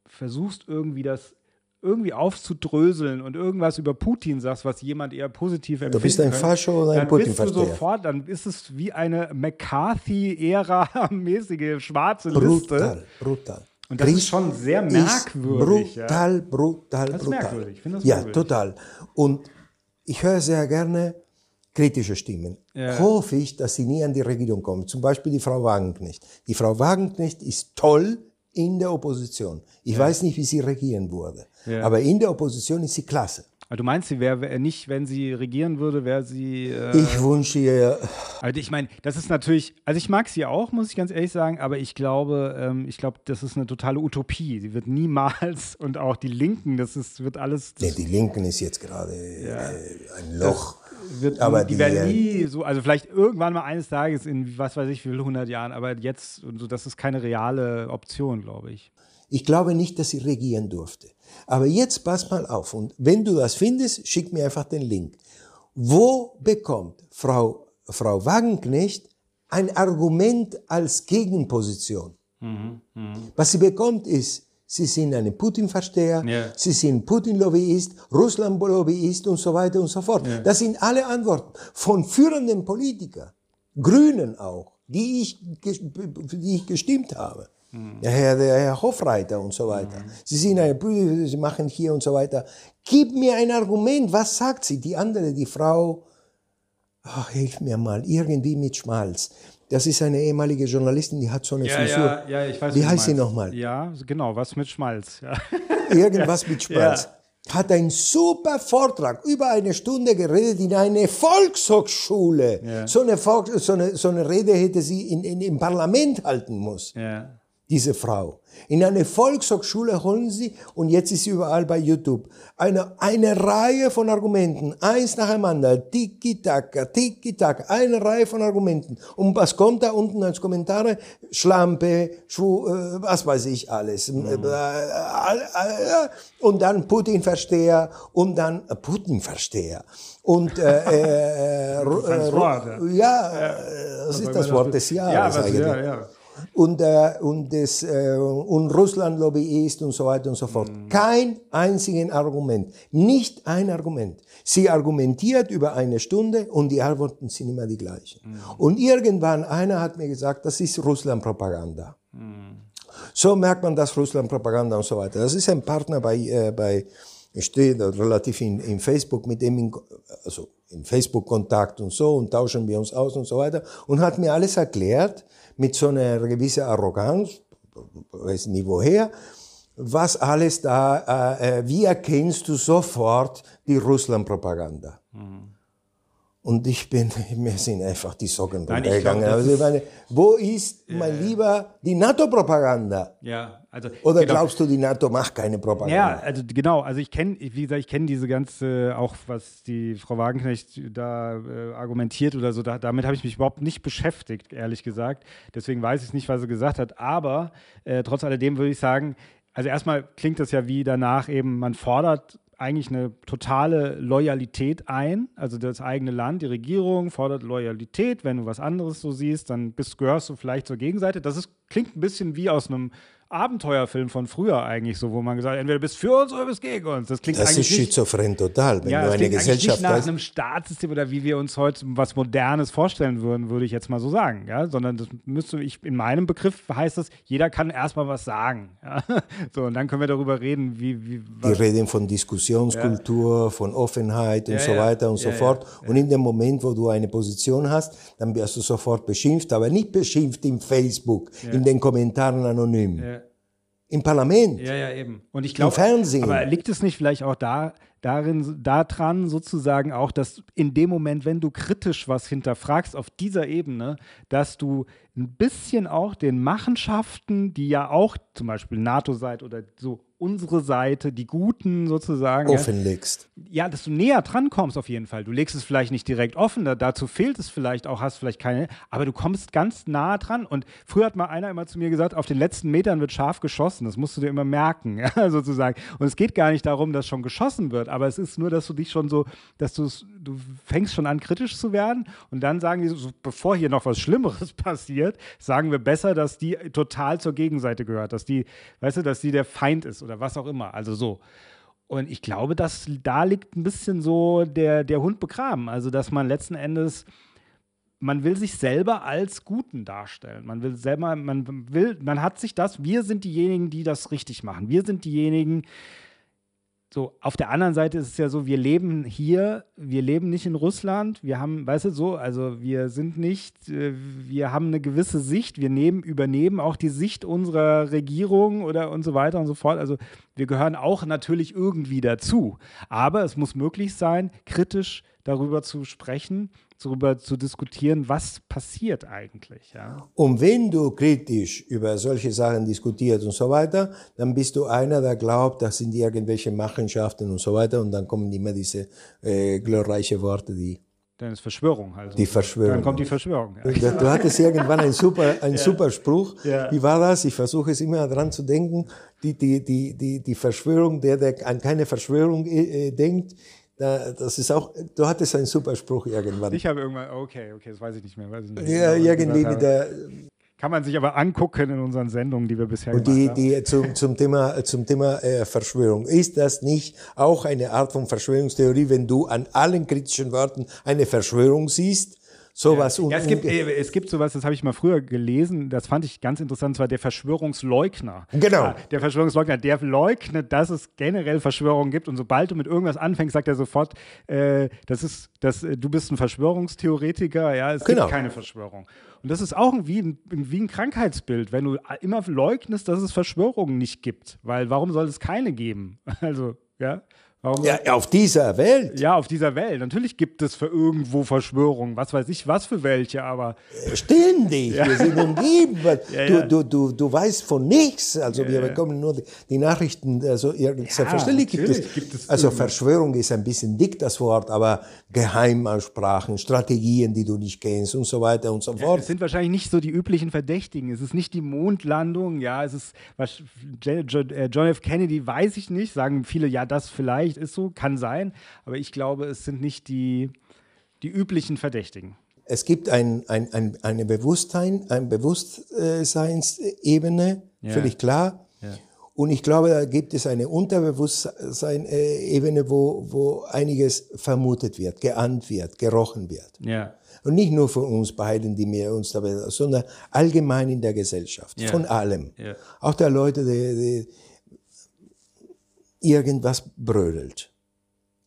versuchst irgendwie das irgendwie aufzudröseln und irgendwas über Putin sagst, was jemand eher positiv empfindet. Du bist ein Fascho oder ein putin bist du sofort, Dann ist es wie eine McCarthy-Ära-mäßige schwarze brutal, Liste. Brutal, brutal. Und das Krieg ist schon sehr merkwürdig. Brutal, ja. brutal, das ist brutal. Merkwürdig. Ich das ja, merkwürdig. total. Und ich höre sehr gerne kritische Stimmen. Ja. Hoffe ich, dass sie nie an die Regierung kommen. Zum Beispiel die Frau Wagenknecht. Die Frau Wagenknecht ist toll in der Opposition. Ich ja. weiß nicht, wie sie regieren würde. Ja. Aber in der Opposition ist sie klasse. Aber du meinst, sie wäre nicht, wenn sie regieren würde, wäre sie. Äh, ich wünsche ihr. Also ich meine, das ist natürlich, also ich mag sie auch, muss ich ganz ehrlich sagen, aber ich glaube, ähm, ich glaube, das ist eine totale Utopie. Sie wird niemals und auch die Linken, das ist, wird alles. Nee, die Linken ist jetzt gerade ja, äh, ein Loch. Wird, aber die, die werden nie so, also vielleicht irgendwann mal eines Tages in was weiß ich wie viele hundert Jahren, aber jetzt und so, das ist keine reale Option, glaube ich. Ich glaube nicht, dass sie regieren durfte. Aber jetzt pass mal auf und wenn du das findest, schick mir einfach den Link. Wo bekommt Frau, Frau Wagenknecht ein Argument als Gegenposition? Mhm, mh. Was sie bekommt ist, sie sind ein Putin-Versteher, yeah. sie sind Putin-Lobbyist, Russland-Lobbyist und so weiter und so fort. Yeah. Das sind alle Antworten von führenden Politikern, Grünen auch, die ich, die ich gestimmt habe. Der Herr, der Herr Hofreiter und so weiter. Mhm. Sie sind eine Bühne, Sie machen hier und so weiter. Gib mir ein Argument. Was sagt sie? Die andere, die Frau, ach, hilf mir mal, irgendwie mit Schmalz. Das ist eine ehemalige Journalistin, die hat so eine ja, Frisur. Ja, ja, ich weiß, Wie heißt sie nochmal? Ja, genau, was mit Schmalz. Ja. Irgendwas mit Schmalz. Ja. Hat einen super Vortrag, über eine Stunde geredet in eine Volkshochschule. So, eine Volks so, eine, so eine Rede hätte sie in, in, im Parlament halten müssen. Ja diese Frau. In eine Volkshochschule holen sie, und jetzt ist sie überall bei YouTube, eine, eine Reihe von Argumenten, eins nacheinander, tiki-taka, tiki-taka, eine Reihe von Argumenten. Und was kommt da unten als Kommentare? Schlampe, Schwu, äh, was weiß ich alles. Mhm. Äh, äh, und dann Putin-Versteher, und dann äh, Putin-Versteher. Und äh, äh, äh, ja, das ist das Wort des Jahres ja, eigentlich. Ja, ja und, äh, und, das, äh, und Russland Lobbyist und so weiter und so fort. Mhm. Kein einziges Argument. Nicht ein Argument. Sie argumentiert über eine Stunde und die Antworten sind immer die gleichen. Mhm. Und irgendwann, einer hat mir gesagt, das ist Russland-Propaganda. Mhm. So merkt man das Russland-Propaganda und so weiter. Das ist ein Partner bei, äh, bei ich stehe relativ in, in Facebook mit dem in, also in Facebook Kontakt und so und tauschen wir uns aus und so weiter und hat mir alles erklärt, mit so einer gewissen Arroganz, weiß nicht woher, was alles da, äh, äh, wie erkennst du sofort die Russland-Propaganda? Mhm. Und ich bin, mir sind einfach die Socken runtergegangen. Also meine, wo ist, mein ja, Lieber, die NATO-Propaganda? Ja, also. Oder genau. glaubst du, die NATO macht keine Propaganda? Ja, also genau. Also ich kenne, wie gesagt, ich kenne diese ganze, auch was die Frau Wagenknecht da äh, argumentiert oder so, da, damit habe ich mich überhaupt nicht beschäftigt, ehrlich gesagt. Deswegen weiß ich nicht, was sie gesagt hat. Aber äh, trotz alledem würde ich sagen, also erstmal klingt das ja wie danach eben, man fordert eigentlich eine totale Loyalität ein. Also das eigene Land, die Regierung fordert Loyalität. Wenn du was anderes so siehst, dann bist, gehörst du vielleicht zur Gegenseite. Das ist, klingt ein bisschen wie aus einem Abenteuerfilm von früher eigentlich so, wo man gesagt hat, entweder bist für uns oder bist gegen uns. Das klingt das eigentlich ist schizophren total, wenn ja, du eine Gesellschaft nicht nach hast. einem Staatssystem oder wie wir uns heute was Modernes vorstellen würden, würde ich jetzt mal so sagen, ja, sondern das müsste ich in meinem Begriff heißt das, jeder kann erstmal was sagen, ja? so und dann können wir darüber reden, wie, wie wir reden von Diskussionskultur, ja. von Offenheit und ja, so weiter und so fort. Und in dem Moment, wo du eine Position hast, dann wirst du sofort beschimpft, aber nicht beschimpft im Facebook, in den Kommentaren anonym. Im Parlament. Ja, ja, eben. Und ich glaube, Im Fernsehen. Aber liegt es nicht vielleicht auch da, darin, daran sozusagen auch, dass in dem Moment, wenn du kritisch was hinterfragst auf dieser Ebene, dass du ein bisschen auch den Machenschaften, die ja auch zum Beispiel NATO seid oder so unsere Seite, die Guten sozusagen. Offenlegst. Ja, dass du näher dran kommst auf jeden Fall. Du legst es vielleicht nicht direkt offen, da, dazu fehlt es vielleicht auch, hast vielleicht keine, aber du kommst ganz nah dran. Und früher hat mal einer immer zu mir gesagt, auf den letzten Metern wird scharf geschossen. Das musst du dir immer merken, ja, sozusagen. Und es geht gar nicht darum, dass schon geschossen wird, aber es ist nur, dass du dich schon so, dass du du fängst schon an, kritisch zu werden. Und dann sagen die, so, bevor hier noch was Schlimmeres passiert, sagen wir besser, dass die total zur Gegenseite gehört, dass die, weißt du, dass die der Feind ist oder was auch immer. Also so. Und ich glaube, dass da liegt ein bisschen so der, der Hund begraben. Also, dass man letzten Endes, man will sich selber als Guten darstellen. Man will selber, man will, man hat sich das, wir sind diejenigen, die das richtig machen. Wir sind diejenigen, so, auf der anderen Seite ist es ja so, wir leben hier, wir leben nicht in Russland, wir haben, weißt du, so, also wir sind nicht, äh, wir haben eine gewisse Sicht, wir nehmen, übernehmen auch die Sicht unserer Regierung oder und so weiter und so fort. Also wir gehören auch natürlich irgendwie dazu. Aber es muss möglich sein, kritisch darüber zu sprechen darüber zu diskutieren, was passiert eigentlich. Ja? Und wenn du kritisch über solche Sachen diskutierst und so weiter, dann bist du einer, der glaubt, das sind irgendwelche Machenschaften und so weiter und dann kommen immer diese äh, glorreiche Worte, die dann ist Verschwörung. Also. Die Verschwörung. Dann kommt die Verschwörung. Ja. Du hattest irgendwann einen super, einen ja. super Spruch. Ja. Wie war das? Ich versuche es immer dran zu denken. Die, die, die, die, die Verschwörung, der, der an keine Verschwörung äh, denkt, das ist auch, du hattest einen super Spruch irgendwann. Ich habe irgendwann, okay, okay, das weiß ich nicht mehr. Weiß ich nicht ja, irgendwie wieder. Kann man sich aber angucken in unseren Sendungen, die wir bisher Und die, haben. Die zum, zum Thema, zum Thema äh, Verschwörung. Ist das nicht auch eine Art von Verschwörungstheorie, wenn du an allen kritischen Worten eine Verschwörung siehst? Sowas ja, ja, es, gibt, es gibt sowas, das habe ich mal früher gelesen, das fand ich ganz interessant, zwar der Verschwörungsleugner. Genau. Der Verschwörungsleugner, der leugnet, dass es generell Verschwörungen gibt und sobald du mit irgendwas anfängst, sagt er sofort, äh, das ist, das, äh, du bist ein Verschwörungstheoretiker, ja, es genau. gibt keine Verschwörung. Und das ist auch wie ein, wie ein Krankheitsbild, wenn du immer leugnest, dass es Verschwörungen nicht gibt, weil warum soll es keine geben? Also, ja. Warum ja, auf dieser Welt. Ja, auf dieser Welt. Natürlich gibt es für irgendwo Verschwörungen, was weiß ich, was für welche, aber. Ständig, ja. wir sind umgeben. Ja, ja. Du, du, du, du weißt von nichts. Also wir bekommen nur die, Nachrichten. Also selbstverständlich gibt es, gibt es. Also Verschwörung ist ein bisschen dick das Wort, aber Geheimaussprachen, Strategien, die du nicht kennst und so weiter und so fort. es sind wahrscheinlich nicht so die üblichen Verdächtigen. Es ist nicht die Mondlandung, ja, es ist was, John F. Kennedy, weiß ich nicht, sagen viele, ja, das vielleicht vielleicht ist so, kann sein, aber ich glaube, es sind nicht die, die üblichen Verdächtigen. Es gibt ein, ein, ein, eine Bewusstsein, eine Bewusstseinsebene, ja. völlig klar. Ja. Und ich glaube, da gibt es eine Unterbewusstseinsebene, wo, wo einiges vermutet wird, geahnt wird, gerochen wird. Ja. Und nicht nur von uns beiden, die mir uns dabei, sondern allgemein in der Gesellschaft, ja. von allem. Ja. Auch der Leute, die, die, irgendwas brödelt.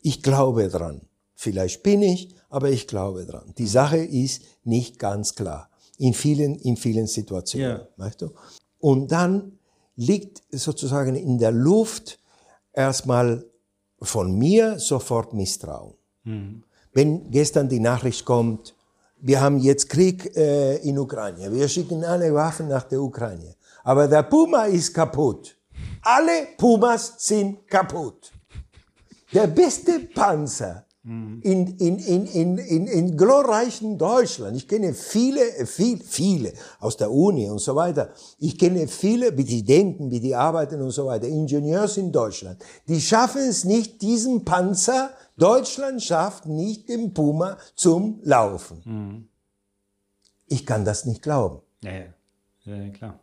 Ich glaube dran. Vielleicht bin ich, aber ich glaube dran. Die Sache ist nicht ganz klar. In vielen, in vielen Situationen. Ja. Weißt du? Und dann liegt sozusagen in der Luft erstmal von mir sofort Misstrauen. Mhm. Wenn gestern die Nachricht kommt, wir haben jetzt Krieg äh, in Ukraine, wir schicken alle Waffen nach der Ukraine, aber der Puma ist kaputt. Alle Pumas sind kaputt. Der beste Panzer in, in, in, in, in, in glorreichen Deutschland. Ich kenne viele, viele, viele aus der Uni und so weiter. Ich kenne viele, wie die denken, wie die arbeiten und so weiter. Ingenieurs in Deutschland. Die schaffen es nicht, diesen Panzer, Deutschland schafft nicht den Puma zum Laufen. Mhm. Ich kann das nicht glauben. Ja, ja. ja klar.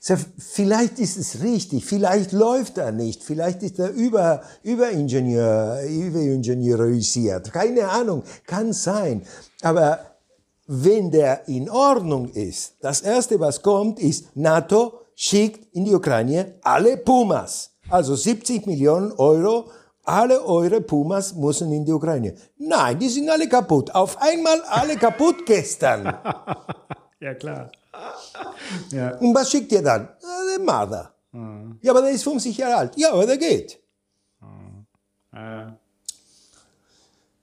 Vielleicht ist es richtig, vielleicht läuft er nicht, vielleicht ist er über, Überingenieur, überingenieurisiert, keine Ahnung, kann sein. Aber wenn der in Ordnung ist, das erste, was kommt, ist NATO schickt in die Ukraine alle Pumas. Also 70 Millionen Euro, alle eure Pumas müssen in die Ukraine. Nein, die sind alle kaputt. Auf einmal alle kaputt gestern. ja, klar. Ja. Und was schickt ihr dann? Der Marder. Mhm. Ja, aber der ist 50 Jahre alt. Ja, aber der geht. Mhm. Äh.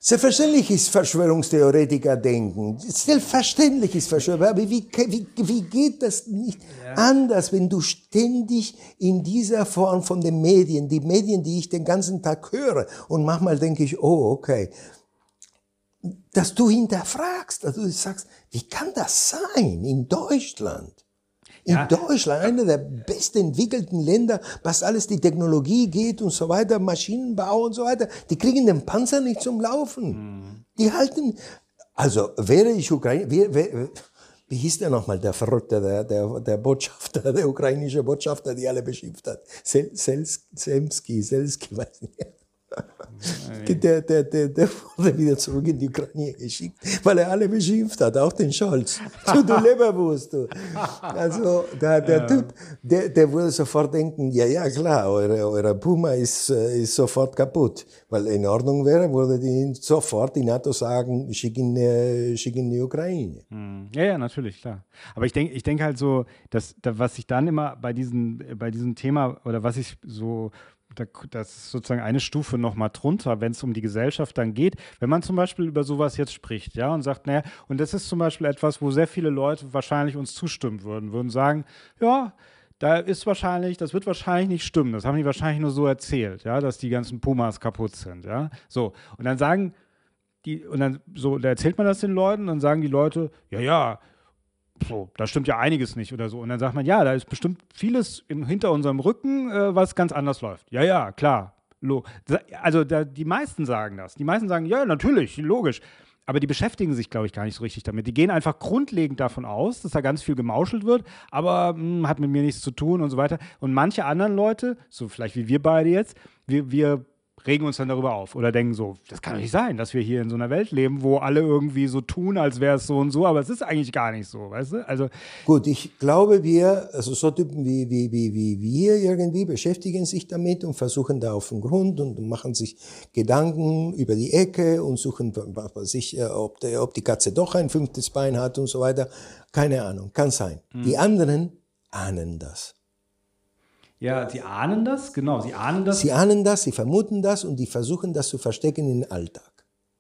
Selbstverständlich ist Verschwörungstheoretiker denken. Selbstverständlich ist Verschwörung. Aber wie, wie, wie geht das nicht ja. anders, wenn du ständig in dieser Form von den Medien, die Medien, die ich den ganzen Tag höre, und manchmal denke ich, oh, okay, dass du hinterfragst, dass du sagst, wie kann das sein in Deutschland? In ja. Deutschland, einer der bestentwickelten Länder, was alles die Technologie geht und so weiter, Maschinenbau und so weiter, die kriegen den Panzer nicht zum Laufen. Mhm. Die halten, also wäre ich Ukraine, wie, wie, wie hieß der nochmal, der Verrückte, der, der, der Botschafter, der ukrainische Botschafter, die alle beschimpft hat? Sel, Sels, Selski, Selski, weiß nicht. Der, der, der, der wurde wieder zurück in die Ukraine geschickt, weil er alle beschimpft hat, auch den Scholz. Du, du Leberwurst, du. Also der, der ja. Typ, der, der würde sofort denken, ja, ja, klar, eure, eure Puma ist, äh, ist sofort kaputt. Weil in Ordnung wäre, würde die sofort die NATO sagen, schick ihn, äh, schick in die Ukraine. Hm. Ja, ja, natürlich, klar. Aber ich denke ich denk halt so, dass, was ich dann immer bei diesem, bei diesem Thema oder was ich so das ist sozusagen eine Stufe noch mal drunter, wenn es um die Gesellschaft dann geht. Wenn man zum Beispiel über sowas jetzt spricht, ja, und sagt, naja, und das ist zum Beispiel etwas, wo sehr viele Leute wahrscheinlich uns zustimmen würden, würden sagen, ja, da ist wahrscheinlich, das wird wahrscheinlich nicht stimmen. Das haben die wahrscheinlich nur so erzählt, ja, dass die ganzen Pumas kaputt sind, ja. So. Und dann sagen die, und dann so, da erzählt man das den Leuten, dann sagen die Leute, ja, ja, so, da stimmt ja einiges nicht oder so. Und dann sagt man, ja, da ist bestimmt vieles im, hinter unserem Rücken, äh, was ganz anders läuft. Ja, ja, klar. Also da, die meisten sagen das. Die meisten sagen, ja, natürlich, logisch. Aber die beschäftigen sich, glaube ich, gar nicht so richtig damit. Die gehen einfach grundlegend davon aus, dass da ganz viel gemauschelt wird, aber mh, hm, hat mit mir nichts zu tun und so weiter. Und manche anderen Leute, so vielleicht wie wir beide jetzt, wir, wir regen uns dann darüber auf oder denken so, das kann doch nicht sein, dass wir hier in so einer Welt leben, wo alle irgendwie so tun, als wäre es so und so, aber es ist eigentlich gar nicht so, weißt du? Also Gut, ich glaube, wir, also so Typen wie, wie, wie, wie wir irgendwie beschäftigen sich damit und versuchen da auf den Grund und machen sich Gedanken über die Ecke und suchen, was weiß ich, äh, ob, der, ob die Katze doch ein fünftes Bein hat und so weiter. Keine Ahnung, kann sein. Mhm. Die anderen ahnen das. Ja, sie ahnen das, genau, sie ahnen das. Sie ahnen das, sie vermuten das und die versuchen das zu verstecken in den Alltag.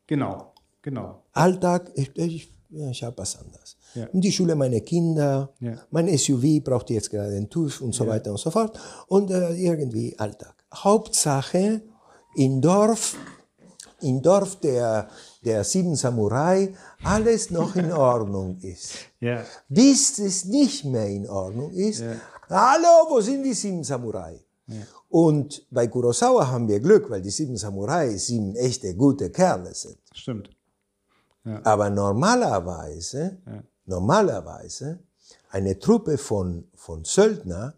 Genau, genau. Alltag, ich, ich, ich habe was anderes. Ja. In die Schule meine Kinder, ja. mein SUV braucht jetzt gerade einen TÜV und so ja. weiter und so fort. Und äh, irgendwie Alltag. Hauptsache, in Dorf, in Dorf der, der sieben Samurai, alles noch in Ordnung ist. Ja. Bis es nicht mehr in Ordnung ist. Hallo, wo sind die sieben Samurai? Ja. Und bei Kurosawa haben wir Glück, weil die sieben Samurai sieben echte gute Kerle sind. Stimmt. Ja. Aber normalerweise, ja. normalerweise, eine Truppe von, von Söldner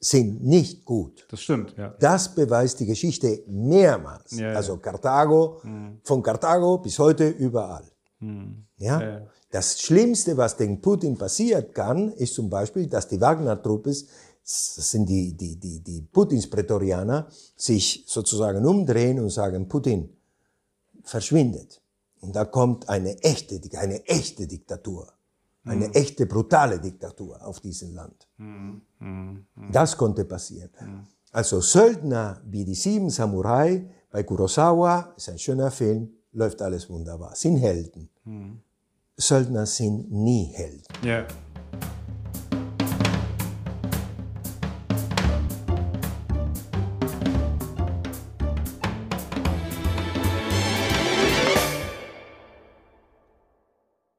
sind nicht gut. Das stimmt, ja. Das beweist die Geschichte mehrmals. Also Karthago, mhm. von Karthago bis heute überall. Mhm. Ja? Das Schlimmste, was den Putin passiert kann, ist zum Beispiel, dass die Wagner-Truppe, das sind die, die, die, die Putins Prätorianer, sich sozusagen umdrehen und sagen, Putin verschwindet. Und da kommt eine echte, eine echte Diktatur. Eine mhm. echte, brutale Diktatur auf diesem Land. Mhm. Mhm. Das konnte passieren. Mhm. Also Söldner wie die sieben Samurai bei Kurosawa, ist ein schöner Film, läuft alles wunderbar, sind Helden. Söldner sind nie Helden. Ja.